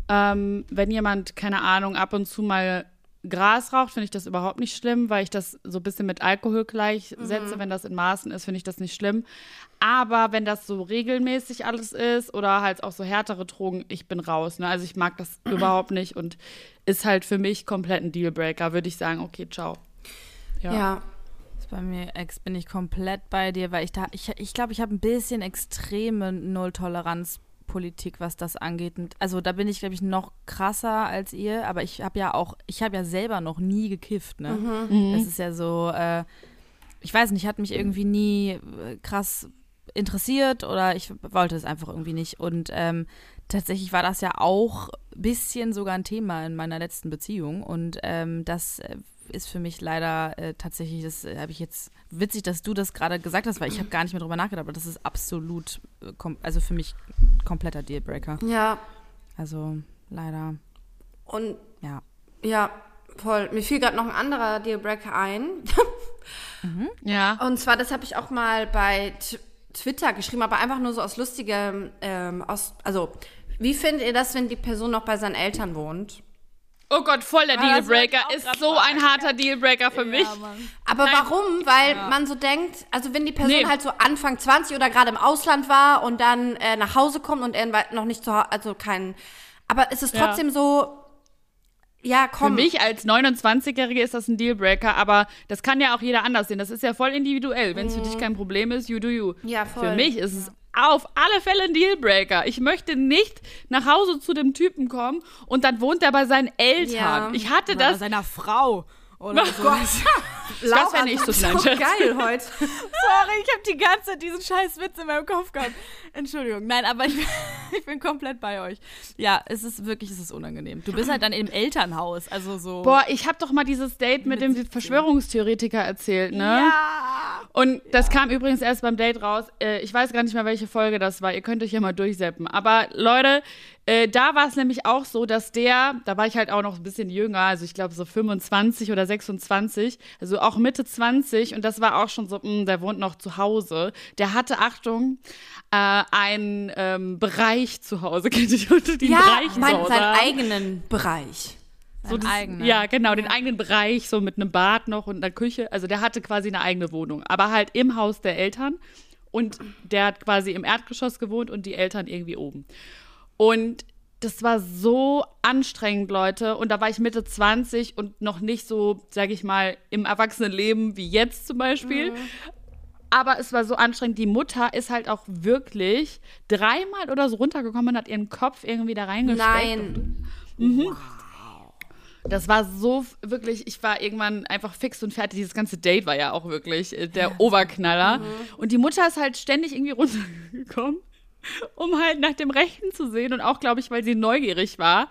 Ähm, wenn jemand, keine Ahnung, ab und zu mal Gras raucht, finde ich das überhaupt nicht schlimm, weil ich das so ein bisschen mit Alkohol gleichsetze. Wenn das in Maßen ist, finde ich das nicht schlimm. Aber wenn das so regelmäßig alles ist oder halt auch so härtere Drogen, ich bin raus. Ne? Also ich mag das überhaupt nicht und ist halt für mich komplett ein Dealbreaker. Würde ich sagen, okay, ciao. Ja. Ja. Bei mir Ex bin ich komplett bei dir, weil ich da, ich glaube, ich, glaub, ich habe ein bisschen extreme Null-Toleranz-Politik, was das angeht. Und Also da bin ich, glaube ich, noch krasser als ihr, aber ich habe ja auch, ich habe ja selber noch nie gekifft, ne? Das ist ja so, äh, ich weiß nicht, hat mich irgendwie nie äh, krass interessiert oder ich wollte es einfach irgendwie nicht. Und ähm, tatsächlich war das ja auch ein bisschen sogar ein Thema in meiner letzten Beziehung. Und ähm, das äh, ist für mich leider äh, tatsächlich, das äh, habe ich jetzt, witzig, dass du das gerade gesagt hast, weil ich habe gar nicht mehr drüber nachgedacht, aber das ist absolut, äh, also für mich kompletter Dealbreaker. Ja. Also leider, Und ja. ja, voll. Mir fiel gerade noch ein anderer Dealbreaker ein. Ja. Und zwar, das habe ich auch mal bei T Twitter geschrieben, aber einfach nur so aus lustigem, ähm, aus, also, wie findet ihr das, wenn die Person noch bei seinen Eltern wohnt? Oh Gott, voller das wollte ich Dealbreaker. Ist so ein harter Dealbreaker für mich. Aber warum? Weil man so denkt, also wenn die Person Nee. halt so Anfang 20 oder gerade im Ausland war und dann äh, nach Hause kommt und er noch nicht zu Hause, also kein, aber es ist Ja. trotzdem so, ja, Für komm. mich als 29-Jährige ist das ein Dealbreaker, aber das kann ja auch jeder anders sehen. Das ist ja voll individuell. Wenn es für dich kein Problem ist, you do you. Mhm. Ja, voll. Für mich ist es auf alle Fälle ein Dealbreaker. Ich möchte nicht nach Hause zu dem Typen kommen und dann wohnt er bei seinen Eltern. Ja. Ich hatte Oder das. seiner Frau. Oder so. Laura, ja nicht du so klein, so geil heute. Sorry, ich habe die ganze Zeit diesen scheiß Witz in meinem Kopf gehabt. Entschuldigung. Nein, aber ich, ich bin komplett bei euch. Ja, es ist wirklich, es ist unangenehm. Du bist halt dann im Elternhaus, also so. Boah, ich habe doch mal dieses Date mit, Mit dem 17. Verschwörungstheoretiker erzählt, ne? ja. Und das kam übrigens erst beim Date raus. Äh, ich weiß gar nicht mehr, welche Folge das war. Ihr könnt euch ja mal durchseppen. Aber Leute, äh, da war es nämlich auch so, dass der, da war ich halt auch noch ein bisschen jünger, also ich glaube so 25 oder 26, also auch Mitte 20. Und das war auch schon so, mh, der wohnt noch zu Hause. Der hatte, Achtung, äh, einen ähm, Bereich zu Hause. Kennt ihr den Ja, Bereich zu mein, Hause? seinen eigenen Bereich. so das, eigenen. Ja, genau, den eigenen Bereich, so mit einem Bad noch und einer Küche. Also der hatte quasi eine eigene Wohnung, aber halt im Haus der Eltern. Und der hat quasi im Erdgeschoss gewohnt und die Eltern irgendwie oben. Und das war so anstrengend, Leute. Und da war ich Mitte 20 und noch nicht so, sag ich mal, im Erwachsenenleben wie jetzt zum Beispiel. Aber es war so anstrengend. Die Mutter ist halt auch wirklich dreimal oder so runtergekommen und hat ihren Kopf irgendwie da reingesteckt. Nein. das war so wirklich, ich war irgendwann einfach fix und fertig. Dieses ganze Date war ja auch wirklich äh, der Oberknaller. Und die Mutter ist halt ständig irgendwie runtergekommen, um halt nach dem Rechten zu sehen. Und auch, glaube ich, weil sie neugierig war.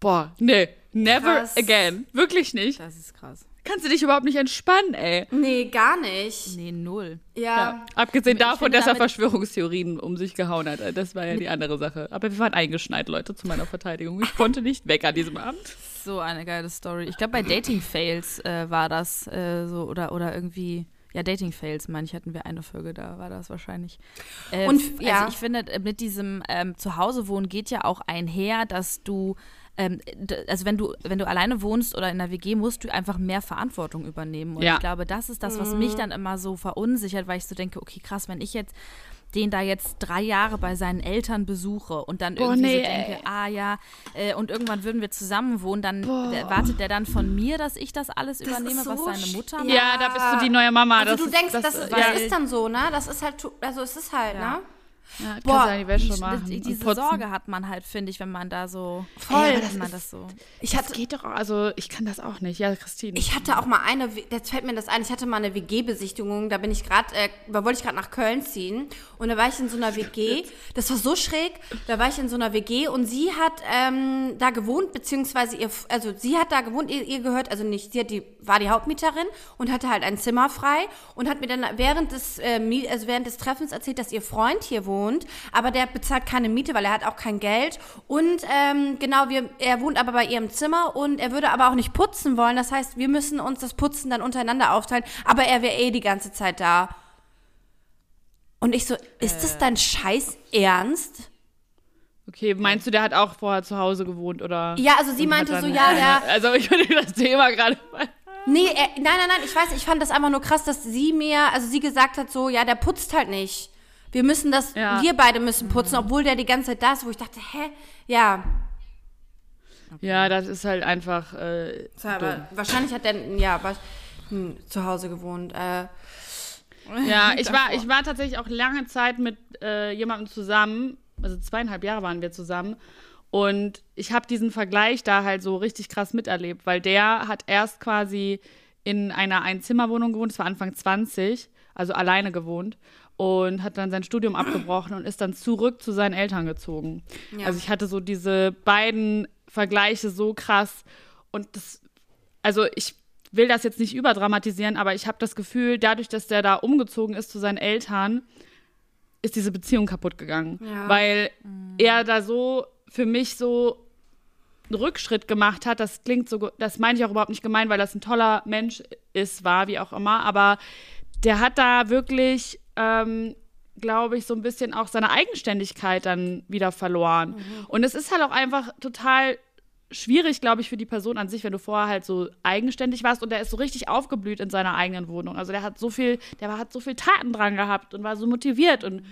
Boah, nee, never Krass. again. Wirklich nicht. Das ist krass. Kannst du dich überhaupt nicht entspannen, ey. Nee, gar nicht. Nee, null. Ja. Ja. Abgesehen Ich davon, dass er Verschwörungstheorien um sich gehauen hat. Das war ja die andere Sache. Aber wir waren eingeschneit, Leute, zu meiner Verteidigung. Ich konnte nicht weg an diesem Abend. So eine geile Story. Ich glaube, bei Dating Fails äh, war das äh, so oder, oder irgendwie. Ja, Dating Fails, meine ich, hatten wir eine Folge, da war das wahrscheinlich. Äh, Und, f- ja. Also ich finde, äh, mit diesem ähm, Zuhause-Wohnen geht ja auch einher, dass du, ähm, also wenn du, wenn du alleine wohnst oder in einer WG, musst du einfach mehr Verantwortung übernehmen. Und Ja. ich glaube, das ist das, was mich dann immer so verunsichert, weil ich so denke, okay, krass, wenn ich jetzt den da jetzt drei Jahre bei seinen Eltern besuche und dann Boah, irgendwie nee, so denke, ey. ah ja, äh, und irgendwann würden wir zusammen wohnen, dann erwartet der dann von mir, dass ich das alles übernehme, ist so was seine Mutter Ja. macht. Ja, da bist du die neue Mama. Also das du ist, denkst, das, das, ist, ja, das ist dann so, ne? Das ist halt, also es ist halt, Ja. ne? Ja, Boah, ja die Wäsche machen. die, diese. Sorge hat man halt, finde ich, wenn man da so Voll, Ey, das ist- das so. Ich Das hatte, geht doch, auch- also ich kann das auch nicht. Ja, Christine. ich hatte auch mal eine, jetzt fällt mir das ein, ich hatte mal eine WG-Besichtigung, da bin ich gerade, äh, da wollte ich gerade nach Köln ziehen und da war ich in so einer WG, das war so schräg, da war ich in so einer WG und sie hat ähm, da gewohnt, beziehungsweise ihr, also sie hat da gewohnt, ihr, ihr gehört, also nicht, sie hat die, war die Hauptmieterin und hatte halt ein Zimmer frei und hat mir dann während des, äh, also während des Treffens erzählt, dass ihr Freund hier wohnt, aber der bezahlt keine Miete, weil er hat auch kein Geld und ähm, genau, wir, er wohnt aber bei ihrem Zimmer und er würde aber auch nicht putzen wollen, das heißt, wir müssen uns das Putzen dann untereinander aufteilen, aber er wäre eh die ganze Zeit da. Und ich so, ist das dein Scheiß Ernst? Okay, meinst du, der hat auch vorher zu Hause gewohnt oder? Ja, also sie meinte so, ja, der, Also ich finde das Thema gerade. nee, er, nein, nein, nein, ich weiß, ich fand das einfach nur krass, dass sie mir, also sie gesagt hat so, ja, der putzt halt nicht. Wir müssen das, Ja. wir beide müssen putzen, obwohl der die ganze Zeit da ist, wo ich dachte, hä? Ja, Ja, das ist halt einfach. Äh, aber wahrscheinlich hat der, ja, hm, zu Hause gewohnt. Äh, ja, ich war, ich war tatsächlich auch lange Zeit mit äh, jemandem zusammen. Also zweieinhalb Jahre waren wir zusammen. Und ich habe diesen Vergleich da halt so richtig krass miterlebt, weil der hat erst quasi in einer Einzimmerwohnung gewohnt, das war Anfang 20, also alleine gewohnt und hat dann sein Studium abgebrochen und ist dann zurück zu seinen Eltern gezogen. Ja. Also ich hatte so diese beiden Vergleiche so krass und das, also ich will das jetzt nicht überdramatisieren, aber ich habe das Gefühl, dadurch, dass der da umgezogen ist zu seinen Eltern, ist diese Beziehung kaputt gegangen. Ja. Weil er da so für mich so einen Rückschritt gemacht hat. Das klingt so, das meine ich auch überhaupt nicht gemein, weil das ein toller Mensch ist, war, wie auch immer. Aber der hat da wirklich ähm, glaube ich, so ein bisschen auch seine Eigenständigkeit dann wieder verloren. Und es ist halt auch einfach total schwierig, glaube ich, für die Person an sich, wenn du vorher halt so eigenständig warst und der ist so richtig aufgeblüht in seiner eigenen Wohnung. Also der hat so viel, der hat so viel Taten dran gehabt und war so motiviert und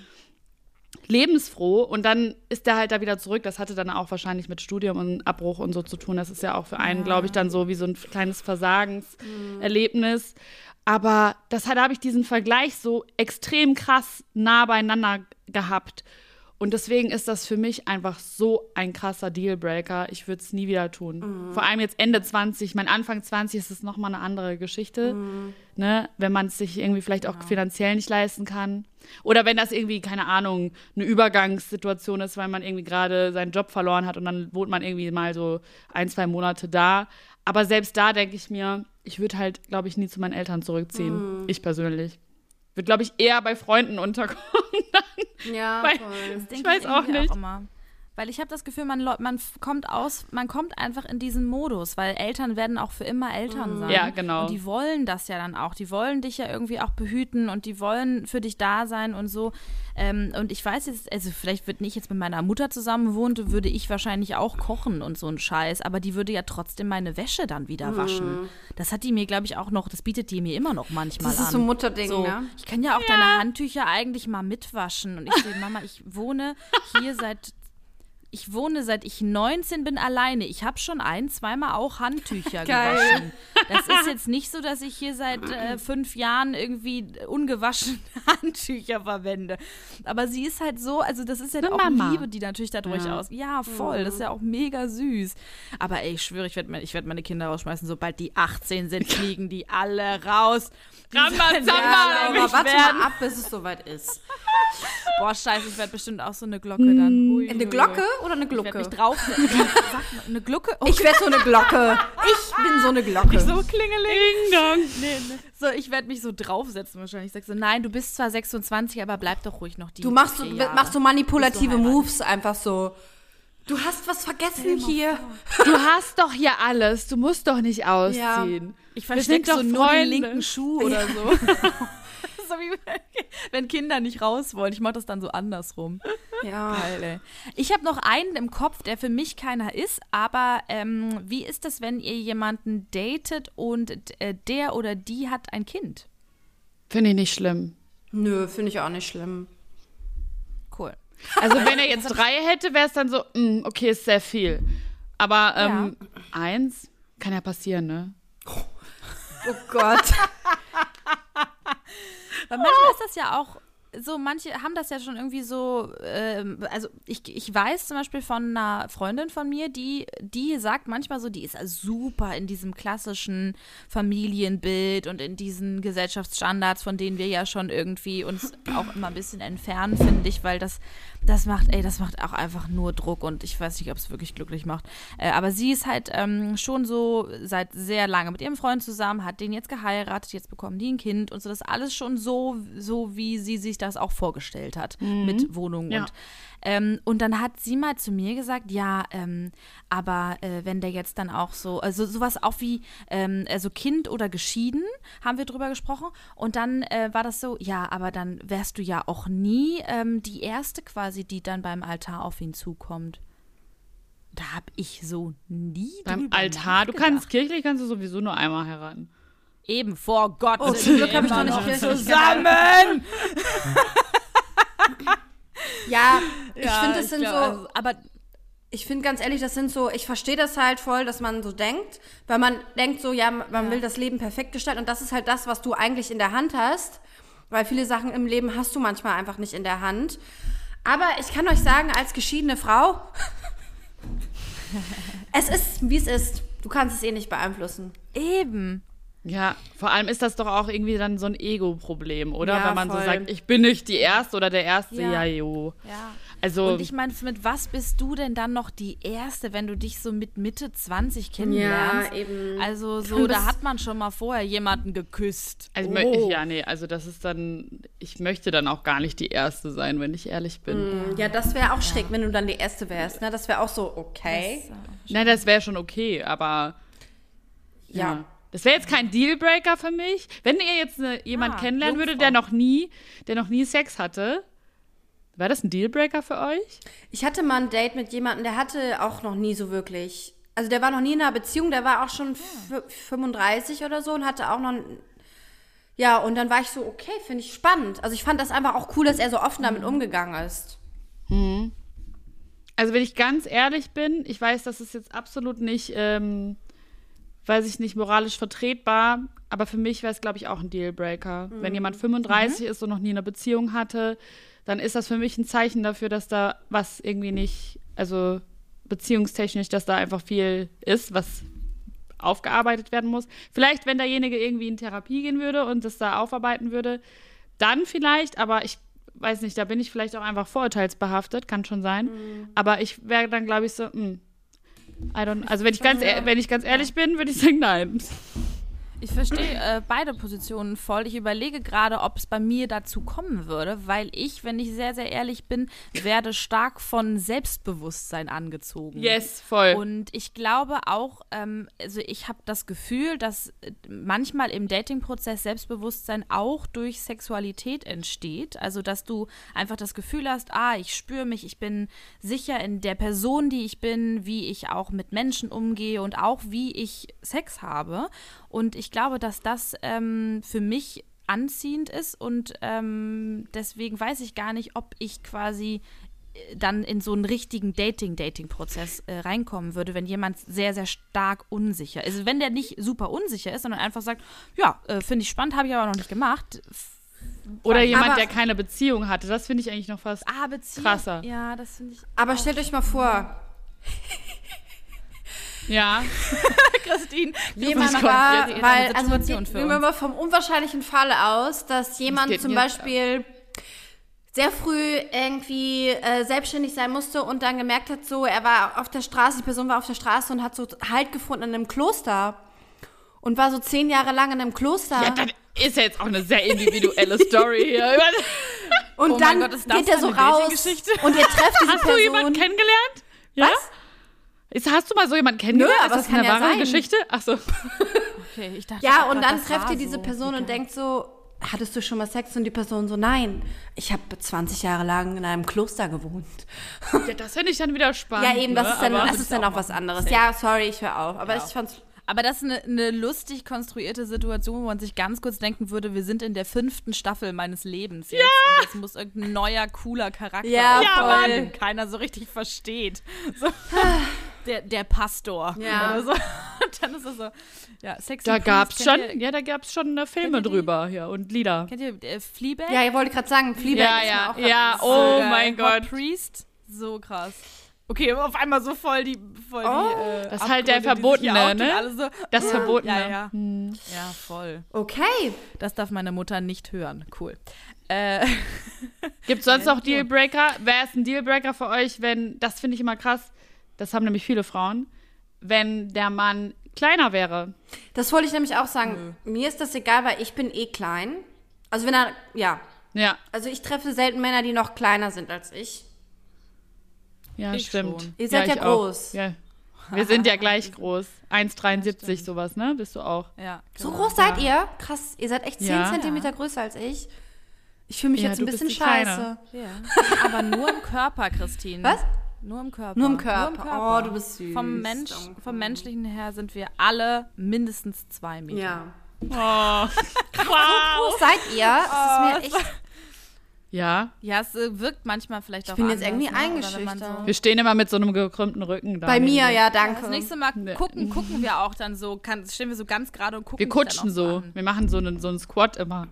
lebensfroh und dann ist der halt da wieder zurück. Das hatte dann auch wahrscheinlich mit Studium und Abbruch und so zu tun. Das ist ja auch für einen, glaube ich, dann so wie so ein kleines Versagenserlebnis. Aber das da habe ich diesen Vergleich so extrem krass nah beieinander gehabt. Und deswegen ist das für mich einfach so ein krasser Dealbreaker. Ich würde es nie wieder tun. Vor allem jetzt Ende 20, mein Anfang 20 ist es nochmal eine andere Geschichte. Ne? Wenn man es sich irgendwie vielleicht auch finanziell nicht leisten kann. Oder wenn das irgendwie, keine Ahnung, eine Übergangssituation ist, weil man irgendwie gerade seinen Job verloren hat und dann wohnt man irgendwie mal so ein, zwei Monate da. Aber selbst da denke ich mir, ich würde halt, glaube ich, nie zu meinen Eltern zurückziehen. Ich persönlich. Würde, glaube ich, eher bei Freunden unterkommen. Ja, Weil- voll. Ich weiß auch irgendwie nicht. immer. Weil ich habe das Gefühl, man, man kommt aus, man kommt einfach in diesen Modus, weil Eltern werden auch für immer Eltern sein. Ja, genau. Und die wollen das ja dann auch. Die wollen dich ja irgendwie auch behüten und die wollen für dich da sein und so. Ähm, und ich weiß jetzt, also vielleicht würde ich jetzt mit meiner Mutter zusammen wohnte, würde ich wahrscheinlich auch kochen und so ein Scheiß, aber die würde ja trotzdem meine Wäsche dann wieder waschen. Das hat die mir, glaube ich, auch noch, das bietet die mir immer noch manchmal Das an. ist so ein Mutterding, So, ne? ich kann ja auch deine Handtücher eigentlich mal mitwaschen. Und ich sehe, Mama, ich wohne hier seit. Ich wohne seit ich 19 bin alleine. Ich habe schon ein, zweimal auch Handtücher Geil. gewaschen. Das ist jetzt nicht so, dass ich hier seit äh, fünf Jahren irgendwie ungewaschene Handtücher verwende. Aber sie ist halt so, also das ist halt Eine auch Mama. Liebe, die dadurch dadurch Ja. aus. Ja, voll. Das ist ja auch mega süß. Aber ey, ich schwöre, ich werde ich werd meine Kinder rausschmeißen. Sobald die 18 sind, fliegen die alle raus. Rambazamba, Ja, warte werden. mal ab, bis es soweit ist. Boah, scheiße, ich werde bestimmt auch so eine Glocke dann. Hui, Eine hui, Glocke. Oder eine Ich werde Glucke? mich drauf. Eine Glucke? Oh, Ich werde so eine Glocke. Ich bin so eine Glocke. so klingeling. Ding dong. Nee, nee. So, ich werde mich so draufsetzen wahrscheinlich. Ich sag so, nein, du bist zwar 26, aber bleib doch ruhig noch die Du machst so, machst so manipulative heiraten. Moves einfach so. Du hast was vergessen hier. Du hast doch hier alles. Du musst doch nicht ausziehen. Ich Wir verstecke so nur den linken Schuh oder so. so wie wenn Kinder nicht raus wollen. Ich mache das dann so andersrum. Ja. Geil, ey. Ich habe noch einen im Kopf, der für mich keiner ist, aber ähm, wie ist das, wenn ihr jemanden datet und äh, der oder die hat ein Kind? Finde ich nicht schlimm. Nö, finde ich auch nicht schlimm. Cool. Also wenn er jetzt drei hätte, wäre es dann so, mm, okay, ist sehr viel. Aber ähm, eins kann ja passieren, ne? Oh Gott. Weil manchmal ist das ja auch so, manche haben das ja schon irgendwie so, ähm, also ich, ich weiß zum Beispiel von einer Freundin von mir, die, die sagt manchmal so, die ist super in diesem klassischen Familienbild und in diesen Gesellschaftsstandards, von denen wir ja schon irgendwie uns auch immer ein bisschen entfernen, finde ich, weil das, das macht, ey, das macht auch einfach nur Druck und ich weiß nicht, ob es wirklich glücklich macht. Äh, aber sie ist halt ähm, schon so seit sehr lange mit ihrem Freund zusammen, hat den jetzt geheiratet, jetzt bekommen die ein Kind und so, das alles schon so, so wie sie sich das auch vorgestellt hat mit Wohnung Ja. und ähm, und dann hat sie mal zu mir gesagt, ja, ähm, aber äh, wenn der jetzt dann auch so, also sowas auch wie, ähm, also Kind oder geschieden, haben wir drüber gesprochen. Und dann äh, war das so, ja, aber dann wärst du ja auch nie ähm, die Erste quasi, die dann beim Altar auf ihn zukommt. Da hab ich so nie Beim Altar, du kannst kirchlich kannst du sowieso nur einmal heran. Eben, vor Gott Oh, zum Glück hab ich noch nicht noch zusammen. Ja, ich Ja, finde, das sind glaub, so. also, aber Ich finde ganz ehrlich, das sind so, ich verstehe das halt voll, dass man so denkt, weil man denkt so, ja, man will das Leben perfekt gestalten und das ist halt das, was du eigentlich in der Hand hast, weil viele Sachen im Leben hast du manchmal einfach nicht in der Hand. Aber ich kann euch sagen, als geschiedene Frau, es ist, wie es ist. Du kannst es eh nicht beeinflussen. eben. Ja, vor allem ist das doch auch irgendwie dann so ein Ego-Problem, oder? Ja, Wenn man voll. so sagt, ich bin nicht die Erste oder der Erste, Ja. ja, jo. Ja. Also, Und ich meine, mit was bist du denn dann noch die Erste, wenn du dich so mit Mitte 20 kennenlernst? eben. Also so, da hat man schon mal vorher jemanden geküsst. also Oh. ja, nee, also das ist dann, ich möchte dann auch gar nicht die Erste sein, wenn ich ehrlich bin. Ja, das wäre auch schräg, wenn du dann die Erste wärst. Ne? Das wäre auch so, okay. Nein, das wäre schon okay, aber ja. Ja. Das wäre jetzt kein Dealbreaker für mich. Wenn ihr jetzt ne, jemand Ah, kennenlernen würdet, Jungfrau. der noch nie, der noch nie Sex hatte, wäre das ein Dealbreaker für euch? Ich hatte mal ein Date mit jemandem, der hatte auch noch nie so wirklich. Also der war noch nie in einer Beziehung, der war auch schon f- 35 oder so und hatte auch noch. Ja, und dann war ich so, okay, finde ich spannend. Also ich fand das einfach auch cool, dass er so offen damit umgegangen ist. Also wenn ich ganz ehrlich bin, ich weiß, das ist jetzt absolut nicht, ähm, weiß ich nicht, moralisch vertretbar, aber für mich wäre es, glaube ich, auch ein Dealbreaker. Wenn jemand 35 ist und noch nie eine Beziehung hatte, dann ist das für mich ein Zeichen dafür, dass da was irgendwie nicht, also beziehungstechnisch, dass da einfach viel ist, was aufgearbeitet werden muss. Vielleicht, wenn derjenige irgendwie in Therapie gehen würde und das da aufarbeiten würde, dann vielleicht, aber ich weiß nicht, da bin ich vielleicht auch einfach vorurteilsbehaftet, kann schon sein. Aber ich wäre dann, glaube ich, so, hm, I don't, also wenn ich ganz, wenn ich ganz ehrlich bin, würde ich sagen, nein. Ich verstehe äh, beide Positionen voll. Ich überlege gerade, ob es bei mir dazu kommen würde, weil ich, wenn ich sehr, sehr ehrlich bin, werde stark von Selbstbewusstsein angezogen. Yes, voll. Und ich glaube auch, ähm, also ich habe das Gefühl, dass äh, manchmal im Dating-Prozess Selbstbewusstsein auch durch Sexualität entsteht. Also, dass du einfach das Gefühl hast, ah, ich spüre mich, ich bin sicher in der Person, die ich bin, wie ich auch mit Menschen umgehe und auch wie ich Sex habe. Und ich glaube, dass das ähm, für mich anziehend ist und ähm, deswegen weiß ich gar nicht, ob ich quasi dann in so einen richtigen Dating-Dating-Prozess äh, reinkommen würde, wenn jemand sehr, sehr stark unsicher ist. Also wenn der nicht super unsicher ist, sondern einfach sagt, ja, äh, finde ich spannend, habe ich aber noch nicht gemacht. Oder jemand, Aber- der keine Beziehung hatte. Das finde ich eigentlich noch fast. Ah. Krasser. Ja, das finde ich. Aber stellt euch mal vor, Ja. Christine, jemand kommt war, in weil, also gehen wir mal vom unwahrscheinlichen Falle aus, dass jemand zum Beispiel sehr früh irgendwie äh, selbstständig sein musste und dann gemerkt hat, so, er war auf der Straße, die Person war auf der Straße und hat so Halt gefunden in einem Kloster und war so zehn Jahre lang in einem Kloster. Ja, dann ist ja jetzt auch eine sehr individuelle Story hier. und Oh dann Gott, geht er so raus und ihr trefft diese Hast du Person. jemanden kennengelernt? Ja? Ist, hast du mal so jemanden kennengelernt? aber ist das eine ja wahre sein. Geschichte? Ach so. okay, ich dachte. Ja, und dann trefft ihr diese so. Person und denkt so, hattest du schon mal Sex? Und die Person so, nein, ich habe 20 Jahre lang in einem Kloster gewohnt. Ja, das finde ich dann wieder spannend. Ja, eben, das ne? ist dann, das ist dann auch was anderes. Ja, sorry, ich höre auf. Aber ich fand's. Aber das ist eine, eine lustig konstruierte Situation, wo man sich ganz kurz denken würde, wir sind in der fünften Staffel meines Lebens jetzt. Und jetzt muss irgendein neuer, cooler Charakter Ja, voll. den keiner so richtig versteht. So. Der, der Pastor. Ja. Oder so. Und dann ist es so, ja, Sex Da and gab's schon, ihr, ja, da gab's schon äh, Filme drüber hier und Lieder. kennt ihr äh, Fleabag? Ja, ihr wollte gerade sagen, Fleabag Ja, ist mir ja, auch ja, oh mein Gott. Priest, so krass. Okay, auf einmal so voll die, voll Oh, die äh, das ist halt der Verbotene, ne? So, Das Verbotene. Ja, ja. Ja, voll. Okay. Das darf meine Mutter nicht hören. Cool. Äh, Gibt es sonst noch Dealbreaker? Wäre es ein Dealbreaker für euch, wenn, das finde ich immer krass, das haben nämlich viele Frauen, wenn der Mann kleiner wäre? Das wollte ich nämlich auch sagen. Mir ist das egal, weil ich bin eh klein. Also wenn er, ja. Ja, Also ich treffe selten Männer, die noch kleiner sind als ich. Ja, Ich stimmt. schon. Ihr seid ja auch. groß. Ja. Wir sind ja gleich groß. 1,73 sowas, ne? Bist du auch. ja, So genau. groß seid ihr? Krass, ihr seid echt 10 Ja. Zentimeter größer als ich. Ich fühle mich Ja, jetzt ein bisschen scheiße. Ja. Aber nur im Körper, Christine. Was? Nur im Körper. Nur im Körper. Oh, du bist süß. Vom, Mensch, vom menschlichen her sind wir alle mindestens zwei Meter. Ja. Oh. Groß seid ihr? Das ist mir echt. Ja, Ja, es äh, wirkt manchmal vielleicht auch bin jetzt irgendwie ne? Eingeschüchtert. wir stehen immer mit so einem gekrümmten Rücken da. Bei mir, ja, Das danke. nächste Mal Nee. gucken, gucken wir auch dann so, kann, stehen wir so ganz gerade und gucken Wir kutschen so. an. Wir machen so einen, so einen Squat immer.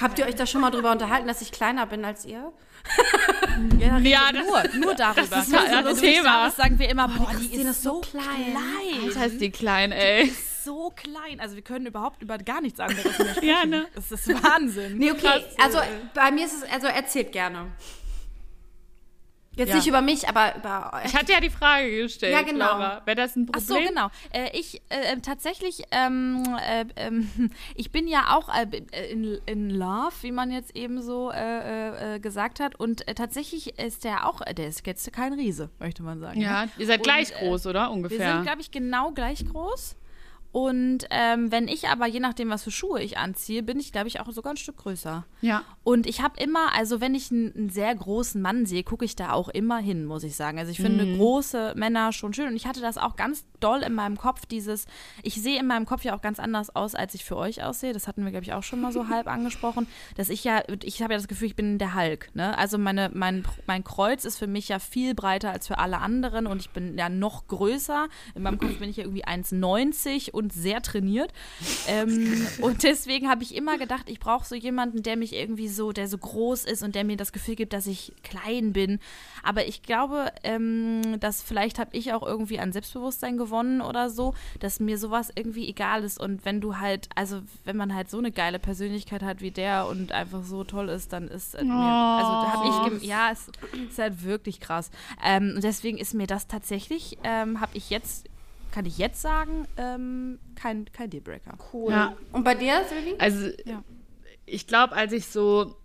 Habt ihr euch da schon mal drüber unterhalten, dass ich kleiner bin als ihr? Ja, Ja, nur, nur darüber. das ist das lustig, Thema. Das sagen wir immer, boah, die Christine ist so klein. klein. Das heißt die klein, ey. So klein. Also wir können überhaupt über gar nichts anderes mehr sprechen. Ja, ne? Das ist Wahnsinn. Nee, okay. Krass, also bei mir ist es, also erzählt gerne. Jetzt Ja. nicht über mich, aber über euch. Ich hatte ja die Frage gestellt, Ja, genau. Wäre das ein Ach Problem? so, genau. Äh, ich äh, äh, tatsächlich, ähm, äh, ähm, ich bin ja auch äh, in, in Love, wie man jetzt eben so äh, äh, gesagt hat. Und äh, tatsächlich ist der auch, äh, der ist jetzt kein Riese, möchte man sagen. Ja, ne? ihr seid Und, gleich äh, groß, oder? Wir Ungefähr. sind, glaube ich, genau gleich groß. Und ähm, wenn ich aber, je nachdem, was für Schuhe ich anziehe, bin ich, glaube ich, auch sogar ein Stück größer. Ja. Und ich habe immer, also wenn ich einen, einen sehr großen Mann sehe, gucke ich da auch immer hin, muss ich sagen. Also ich finde große Männer schon schön. Und ich hatte das auch ganz doll in meinem Kopf, dieses, ich sehe in meinem Kopf ja auch ganz anders aus, als ich für euch aussehe. Das hatten wir, glaube ich, auch schon mal so halb angesprochen. Dass ich ja, ich habe ja das Gefühl, ich bin der Hulk. Ne? Also meine, mein, mein Kreuz ist für mich ja viel breiter als für alle anderen und ich bin ja noch größer. In meinem Kopf bin ich ja irgendwie 1,90 und sehr trainiert. Ähm, und deswegen habe ich immer gedacht, ich brauche so jemanden, der mich irgendwie so, der so groß ist und der mir das Gefühl gibt, dass ich klein bin. Aber ich glaube, ähm, dass vielleicht habe ich auch irgendwie an Selbstbewusstsein gewonnen oder so, dass mir sowas irgendwie egal ist. Und wenn du halt, also wenn man halt so eine geile Persönlichkeit hat wie der und einfach so toll ist, dann ist äh, mir, also da habe ich, gem- ja, es ist halt wirklich krass. Ähm, und deswegen ist mir das tatsächlich, ähm, habe ich jetzt, kann ich jetzt sagen, ähm, kein, kein Dealbreaker. Cool. Ja. Und bei dir, Silvi? Also, Ja. ich glaube, als ich so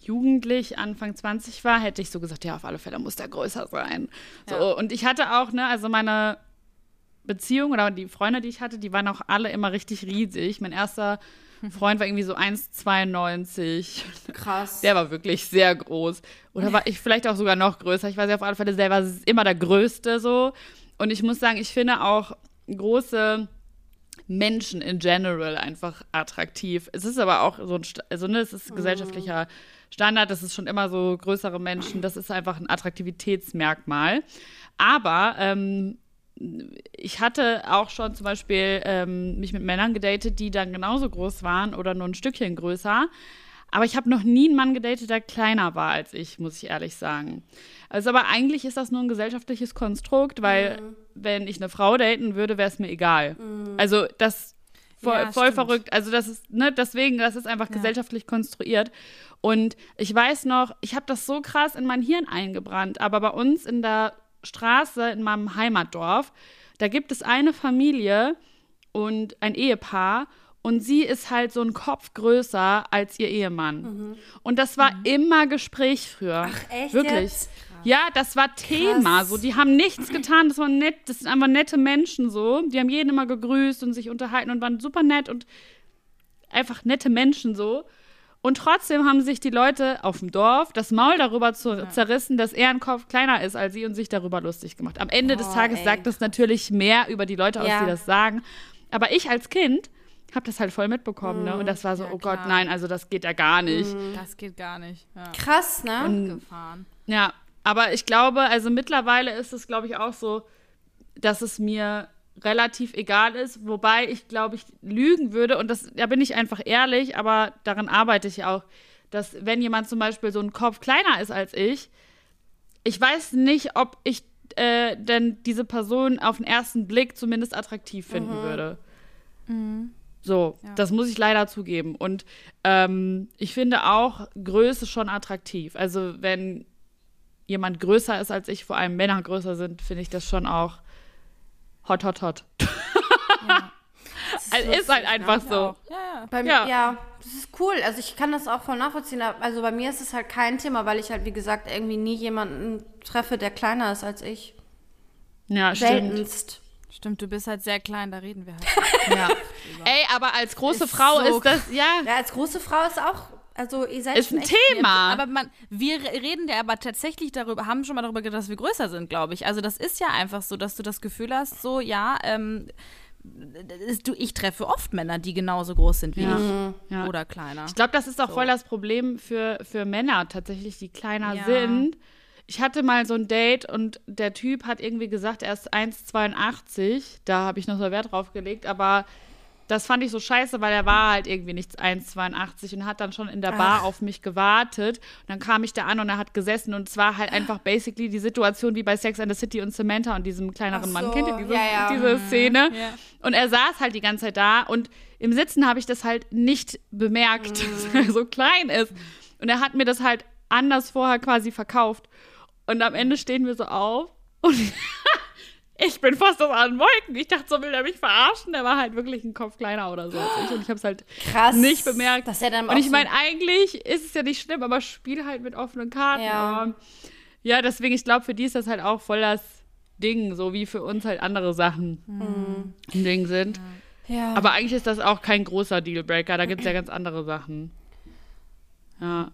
jugendlich, Anfang 20 war, hätte ich so gesagt, ja, auf alle Fälle muss der größer sein. So, Ja. und ich hatte auch, ne, also meine Beziehung oder die Freunde, die ich hatte, die waren auch alle immer richtig riesig. Mein erster Freund war irgendwie so 1,92. Krass. Der war wirklich sehr groß. Oder war ich vielleicht auch sogar noch größer. Ich weiß ja auf alle Fälle, der war immer der Größte so. Und ich muss sagen, ich finde auch große Menschen in general einfach attraktiv. Es ist aber auch so ein, also ne, es ist gesellschaftlicher Standard, das ist schon immer so größere Menschen, das ist einfach ein Attraktivitätsmerkmal. Aber ähm, ich hatte auch schon zum Beispiel ähm, mich mit Männern gedatet, die dann genauso groß waren oder nur ein Stückchen größer. Aber ich habe noch nie einen Mann gedatet, der kleiner war als ich, muss ich ehrlich sagen. Also, aber eigentlich ist das nur ein gesellschaftliches Konstrukt, weil wenn ich eine Frau daten würde, wäre es mir egal. Also das voll, Ja, voll verrückt. Also das ist, ne, deswegen, das ist einfach gesellschaftlich konstruiert. Und ich weiß noch, ich habe das so krass in mein Hirn eingebrannt, aber bei uns in der Straße, in meinem Heimatdorf, da gibt es eine Familie und ein Ehepaar und sie ist halt so ein Kopf größer als ihr Ehemann. Und das war immer Gespräch früher. Mhm. Ach, echt Wirklich. Ja, das war Thema. Krass. So, die haben nichts getan. Das waren nett. Das sind einfach nette Menschen so. Die haben jeden immer gegrüßt und sich unterhalten und waren super nett und einfach nette Menschen so. Und trotzdem haben sich die Leute auf dem Dorf das Maul darüber zu, zerrissen, dass er ein Kopf kleiner ist als sie und sich darüber lustig gemacht. Am Ende des Oh, Tages ey, sagt das natürlich mehr über die Leute aus, Ja. die das sagen. Aber ich als Kind habe das halt voll mitbekommen, ne? Und das war so, Ja, oh Gott, klar. nein, also das geht ja gar nicht. Das geht gar nicht. Ja. Krass, ne? Gefahren. Ja, aber ich glaube, also mittlerweile ist es, glaube ich, auch so, dass es mir relativ egal ist, wobei ich, glaube ich, lügen würde und das, da bin ich einfach ehrlich, aber daran arbeite ich auch, dass wenn jemand zum Beispiel so ein Kopf kleiner ist als ich, ich weiß nicht, ob ich äh, denn diese Person auf den ersten Blick zumindest attraktiv finden würde. So, das muss ich leider zugeben. Und ähm, ich finde auch Größe schon attraktiv. Also wenn jemand größer ist als ich, vor allem Männer größer sind, finde ich das schon auch hot, hot, hot. also ist halt einfach so. Ja, ja. Bei mir, Ja. ja. das ist cool. Also ich kann das auch voll nachvollziehen. Also bei mir ist es halt kein Thema, weil ich halt, wie gesagt, irgendwie nie jemanden treffe, der kleiner ist als ich. Ja. Seltenst. Stimmt, du bist halt sehr klein, da reden wir halt. Ja. Ey, aber als große Ist Frau so ist das, ja, Ja, als große Frau ist auch, also ihr seid ist schon ein Thema. Aber man, wir reden ja aber tatsächlich darüber, haben schon mal darüber geredet, dass wir größer sind, glaube ich. Also das ist ja einfach so, dass du das Gefühl hast, so, ja, ähm, du, ich treffe oft Männer, die genauso groß sind wie Ja. ich. Ja. Oder kleiner. Ich glaube, das ist auch So. voll das Problem für, für Männer tatsächlich, die kleiner Ja. sind. Ich hatte mal so ein Date und der Typ hat irgendwie gesagt, er ist 1,82. Da habe ich noch so Wert drauf gelegt, aber das fand ich so scheiße, weil er war halt irgendwie nicht 1,82 und hat dann schon in der Bar auf mich gewartet. Und dann kam ich da an und er hat gesessen und es war halt einfach basically die Situation wie bei Sex and the City und Samantha und diesem kleineren Ach Mann. so, Kennt ihr diese, ja, ja. diese Szene? Ja. Und er saß halt die ganze Zeit da und im Sitzen habe ich das halt nicht bemerkt, dass er so klein ist. Und er hat mir das halt anders vorher quasi verkauft. Und am Ende stehen wir so auf und ich bin fast aus allen Wolken. Ich dachte, so will er mich verarschen. Der war halt wirklich ein Kopf kleiner oder so als ich. Und ich habe es halt krass. nicht bemerkt. Dass er dann und ich meine, eigentlich ist es ja nicht schlimm, aber spiel halt mit offenen Karten. Ja. Ja, deswegen, ich glaube, für die ist das halt auch voll das Ding, so wie für uns halt andere Sachen Mhm. ein Ding sind. Ja. Aber eigentlich ist das auch kein großer Dealbreaker. Da gibt es ja ganz andere Sachen. Ja.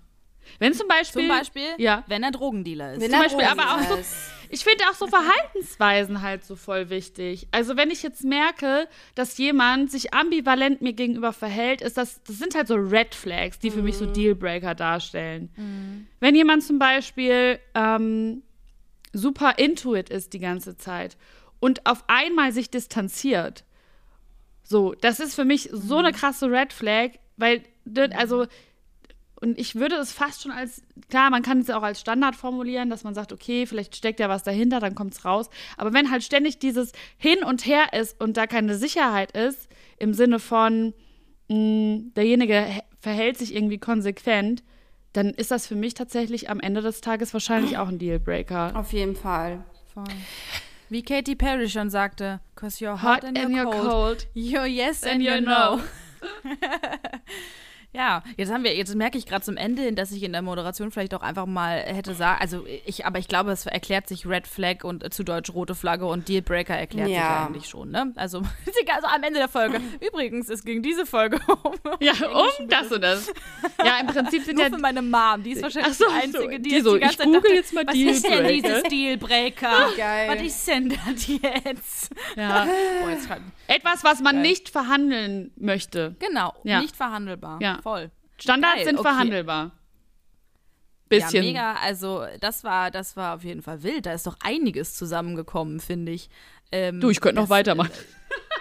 Wenn zum Beispiel. Zum Beispiel, Ja. wenn er Drogendealer ist. Wenn zum Beispiel, aber auch so-. Ich finde auch so Verhaltensweisen halt so voll wichtig. Also wenn ich jetzt merke, dass jemand sich ambivalent mir gegenüber verhält, ist das, das sind halt so Red Flags, die für mich so Dealbreaker darstellen. Wenn jemand zum Beispiel ähm, super intuit ist die ganze Zeit und auf einmal sich distanziert, so, das ist für mich so eine krasse Red Flag, weil, das- also, und ich würde es fast schon als, klar, man kann es ja auch als Standard formulieren, dass man sagt, okay, vielleicht steckt ja was dahinter, dann kommt es raus. Aber wenn halt ständig dieses Hin und Her ist und da keine Sicherheit ist, im Sinne von, mh, derjenige hä- verhält sich irgendwie konsequent, dann ist das für mich tatsächlich am Ende des Tages wahrscheinlich auch ein Dealbreaker. Auf jeden Fall. Voll. Wie Katy Perry schon sagte, cause you're hot, Hot and and you're you're cold. cold. You're yes and, And you you know. Ja, jetzt haben wir, jetzt merke ich gerade zum Ende hin, dass ich in der Moderation vielleicht auch einfach mal hätte sagen, also ich, aber ich glaube, es erklärt sich Red Flag und äh, zu Deutsch rote Flagge und Dealbreaker erklärt sich Ja. eigentlich schon, ne? Also, also am Ende der Folge. Übrigens, es ging diese Folge um. Ja, um das und das. Ja, im Prinzip sind Nur ja für meine Mom, die ist wahrscheinlich so, die Einzige, die, die jetzt so, die ganze ich Zeit google dachte, jetzt mal was ist denn Dealbreaker? dieses Dealbreaker? Geil. Was ist denn das jetzt? ja, Boah, jetzt kann, etwas, was man Geil. nicht verhandeln möchte. genau, Ja. nicht verhandelbar. Ja. Voll. Standards Geil, sind okay. verhandelbar. Bisschen. Ja, mega. Also, das war, das war auf jeden Fall wild. Da ist doch einiges zusammengekommen, finde ich. Ähm, Du, ich könnte noch weitermachen.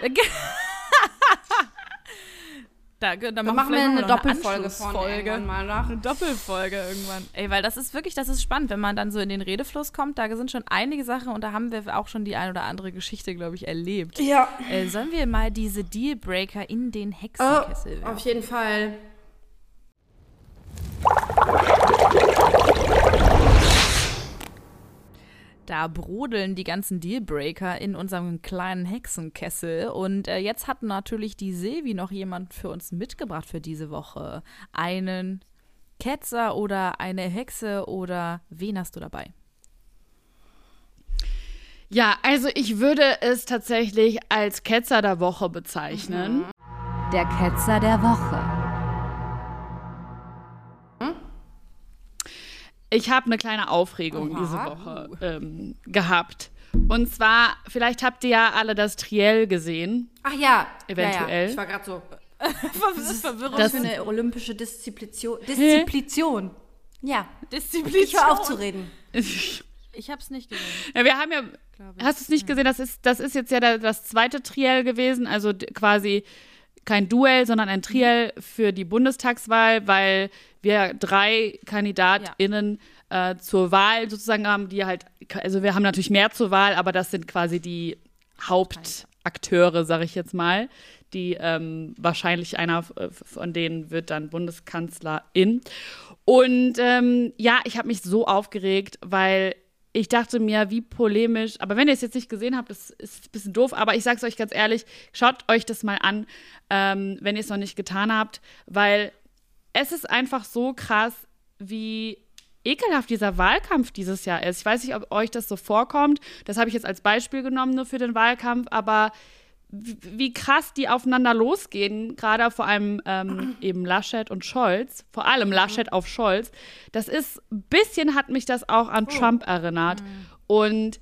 Da, da Dann machen, wir eine noch Doppelfolge von irgendwann mal nach. Eine Doppelfolge irgendwann. Ey, weil das ist wirklich, das ist spannend, wenn man dann so in den Redefluss kommt. Da sind schon einige Sachen und da haben wir auch schon die ein oder andere Geschichte, glaube ich, erlebt. Ja. Äh, sollen wir mal diese Dealbreaker in den Oh, Hexenkessel auf werfen? jeden Fall. Da brodeln die ganzen Dealbreaker in unserem kleinen Hexenkessel. Und äh, jetzt hat natürlich die Silvi noch jemand für uns mitgebracht für diese Woche. Einen Ketzer oder eine Hexe oder wen hast du dabei? Ja, also ich würde es tatsächlich als Ketzer der Woche bezeichnen. Der Ketzer der Woche. Ich habe eine kleine Aufregung Oha. diese Woche ähm, gehabt. Und zwar, vielleicht habt ihr ja alle das Triell gesehen. Ach ja. Eventuell. Ja, ja. Ich war gerade so. Verwirrung. Was für eine olympische Disziplition. Disziplition. Ja. Disziplin. Ich hör auf zu reden. Ich hab's nicht gesehen. Ja, wir haben ja. Hast du es nicht gesehen? Das ist, das ist jetzt ja das zweite Triell gewesen, also quasi kein Duell, sondern ein Triell für die Bundestagswahl, weil wir drei KandidatInnen äh, zur Wahl sozusagen haben, die halt, also wir haben natürlich mehr zur Wahl, aber das sind quasi die Hauptakteure, sage ich jetzt mal. Die ähm, wahrscheinlich einer von denen wird dann Bundeskanzlerin. Und ähm, ja, ich habe mich so aufgeregt, weil ich dachte mir, wie polemisch, aber wenn ihr es jetzt nicht gesehen habt, das ist ein bisschen doof, aber ich sag's euch ganz ehrlich, schaut euch das mal an, ähm, wenn ihr es noch nicht getan habt, weil es ist einfach so krass, wie ekelhaft dieser Wahlkampf dieses Jahr ist. Ich weiß nicht, ob euch das so vorkommt. Das habe ich jetzt als Beispiel genommen, nur für den Wahlkampf, aber wie krass die aufeinander losgehen, gerade vor allem ähm, eben Laschet und Scholz, vor allem Laschet auf Scholz. Das ist, ein bisschen hat mich das auch an Trump erinnert. Und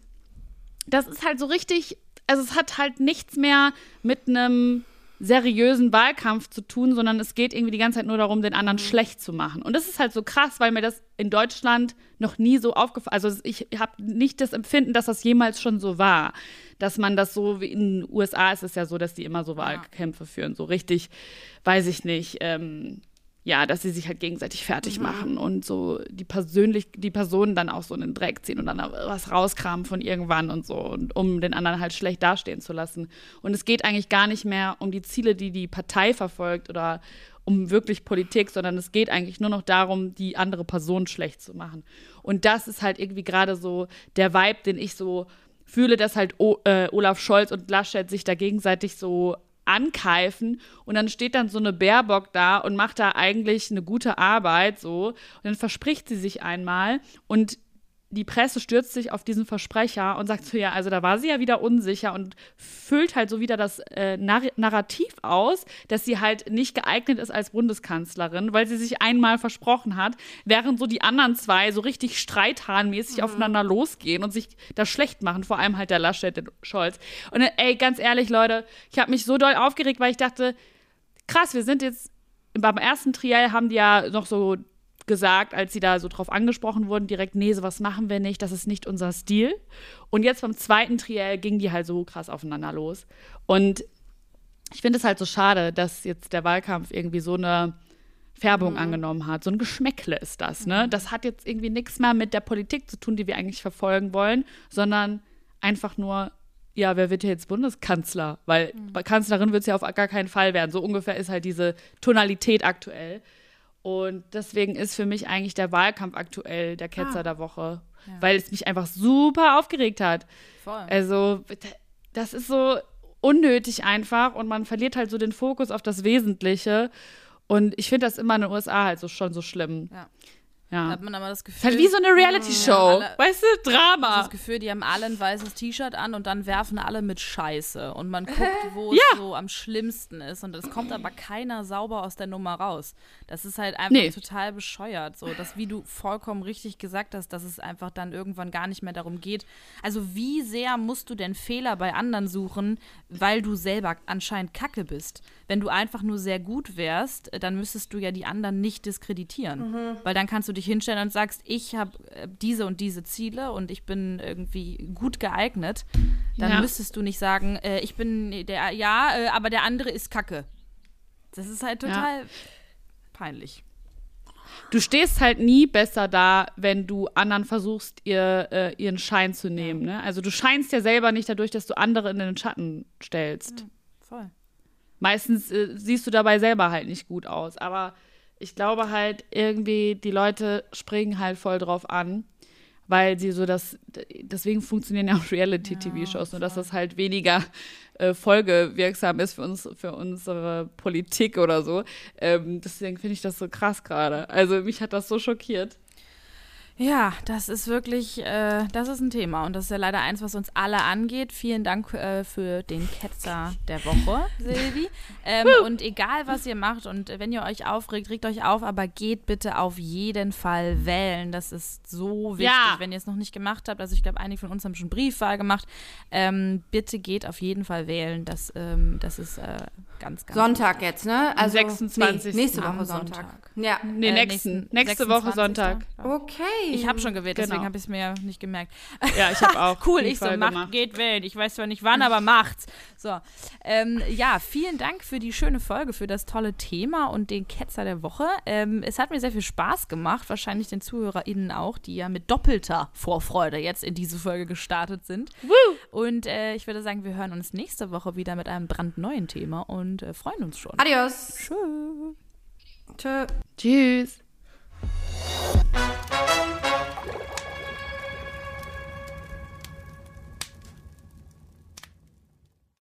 das ist halt so richtig, also es hat halt nichts mehr mit einem seriösen Wahlkampf zu tun, sondern es geht irgendwie die ganze Zeit nur darum, den anderen schlecht zu machen. Und das ist halt so krass, weil mir das in Deutschland noch nie so aufgefallen Also ich habe nicht das Empfinden, dass das jemals schon so war. Dass man das so, wie in den USA ist es ja so, dass die immer so Wahlkämpfe führen. So richtig, weiß ich nicht, ähm, ja, dass sie sich halt gegenseitig fertig machen und so die persönlich, die Personen dann auch so in den Dreck ziehen und dann was rauskramen von irgendwann und so, und um den anderen halt schlecht dastehen zu lassen. Und es geht eigentlich gar nicht mehr um die Ziele, die die Partei verfolgt oder um wirklich Politik, sondern es geht eigentlich nur noch darum, die andere Person schlecht zu machen. Und das ist halt irgendwie gerade so der Vibe, den ich so fühle, dass halt o äh, Olaf Scholz und Laschet sich da gegenseitig so ankeifen und dann steht dann so eine Baerbock da und macht da eigentlich eine gute Arbeit so. Und dann verspricht sie sich einmal und die Presse stürzt sich auf diesen Versprecher und sagt so, ja, also da war sie ja wieder unsicher und füllt halt so wieder das äh, Nar Narrativ aus, dass sie halt nicht geeignet ist als Bundeskanzlerin, weil sie sich einmal versprochen hat, während so die anderen zwei so richtig streithahnmäßig mhm. aufeinander losgehen und sich das schlecht machen, vor allem halt der Laschet, der Scholz. Und äh, ey, ganz ehrlich, Leute, ich habe mich so doll aufgeregt, weil ich dachte, krass, wir sind jetzt beim ersten Triell haben die ja noch so gesagt, als sie da so drauf angesprochen wurden, direkt, nee, sowas machen wir nicht, das ist nicht unser Stil. Und jetzt beim zweiten Triell ging die halt so krass aufeinander los. Und ich finde es halt so schade, dass jetzt der Wahlkampf irgendwie so eine Färbung mhm. angenommen hat. So ein Geschmäckle ist das, ne? Mhm. Das hat jetzt irgendwie nichts mehr mit der Politik zu tun, die wir eigentlich verfolgen wollen, sondern einfach nur, ja, wer wird hier jetzt Bundeskanzler? Weil mhm. Kanzlerin wird es ja auf gar keinen Fall werden. So ungefähr ist halt diese Tonalität aktuell. Und deswegen ist für mich eigentlich der Wahlkampf aktuell der Ketzer ah. der Woche, ja. weil es mich einfach super aufgeregt hat. Voll. Also, das ist so unnötig einfach und man verliert halt so den Fokus auf das Wesentliche. Und ich finde das immer in den USA halt so schon so schlimm. Ja. Ja. Da hat man aber das Gefühl. Halt wie so eine Reality-Show. Ja, weißt du, Drama. Das Gefühl, die haben alle ein weißes T-Shirt an und dann werfen alle mit Scheiße. Und man guckt, wo ja. es so am schlimmsten ist. Und es kommt aber keiner sauber aus der Nummer raus. Das ist halt einfach nee. total bescheuert. So, dass, wie du vollkommen richtig gesagt hast, dass es einfach dann irgendwann gar nicht mehr darum geht. Also, wie sehr musst du denn Fehler bei anderen suchen, weil du selber anscheinend kacke bist? Wenn du einfach nur sehr gut wärst, dann müsstest du ja die anderen nicht diskreditieren. Mhm. Weil dann kannst du dich hinstellen und sagst, ich habe äh, diese und diese Ziele und ich bin irgendwie gut geeignet, dann ja. müsstest du nicht sagen, äh, ich bin der, ja, äh, aber der andere ist Kacke. Das ist halt total ja. peinlich. Du stehst halt nie besser da, wenn du anderen versuchst, ihr, äh, ihren Schein zu nehmen. Ne? Also du scheinst ja selber nicht dadurch, dass du andere in den Schatten stellst. Ja, voll. Meistens äh, siehst du dabei selber halt nicht gut aus. Aber ich glaube halt irgendwie, die Leute springen halt voll drauf an, weil sie so das, deswegen funktionieren ja auch Reality-TV-Shows, nur dass das halt weniger äh, folgewirksam ist für uns, für unsere Politik oder so. Ähm, deswegen finde ich das so krass gerade. Also mich hat das so schockiert. Ja, das ist wirklich, äh, das ist ein Thema und das ist ja leider eins, was uns alle angeht. Vielen Dank äh, für den Ketzer der Woche, Silvi. Ähm, und egal, was ihr macht und wenn ihr euch aufregt, regt euch auf, aber geht bitte auf jeden Fall wählen. Das ist so wichtig, ja. wenn ihr es noch nicht gemacht habt. Also ich glaube, einige von uns haben schon Briefwahl gemacht. Ähm, bitte geht auf jeden Fall wählen. Das, ähm, das ist äh, ganz, ganz Sonntag wichtig. jetzt, ne? Also 26. Nee, nächste Woche Sonntag. Sonntag. Ja. Nee, äh, nächsten, nächste Woche Sonntag. Okay. Ich habe schon gewählt, deswegen genau. habe ich es mir nicht gemerkt. Ja, ich habe auch. cool, ich so, macht, gemacht. geht wählen. Ich weiß zwar nicht wann, aber macht's. So. Ähm, ja, vielen Dank für die schöne Folge, für das tolle Thema und den Ketzer der Woche. Ähm, es hat mir sehr viel Spaß gemacht, wahrscheinlich den ZuhörerInnen auch, die ja mit doppelter Vorfreude jetzt in diese Folge gestartet sind. Woo! Und äh, ich würde sagen, wir hören uns nächste Woche wieder mit einem brandneuen Thema und äh, freuen uns schon. Adios. Tschö. Tschö. Tschüss.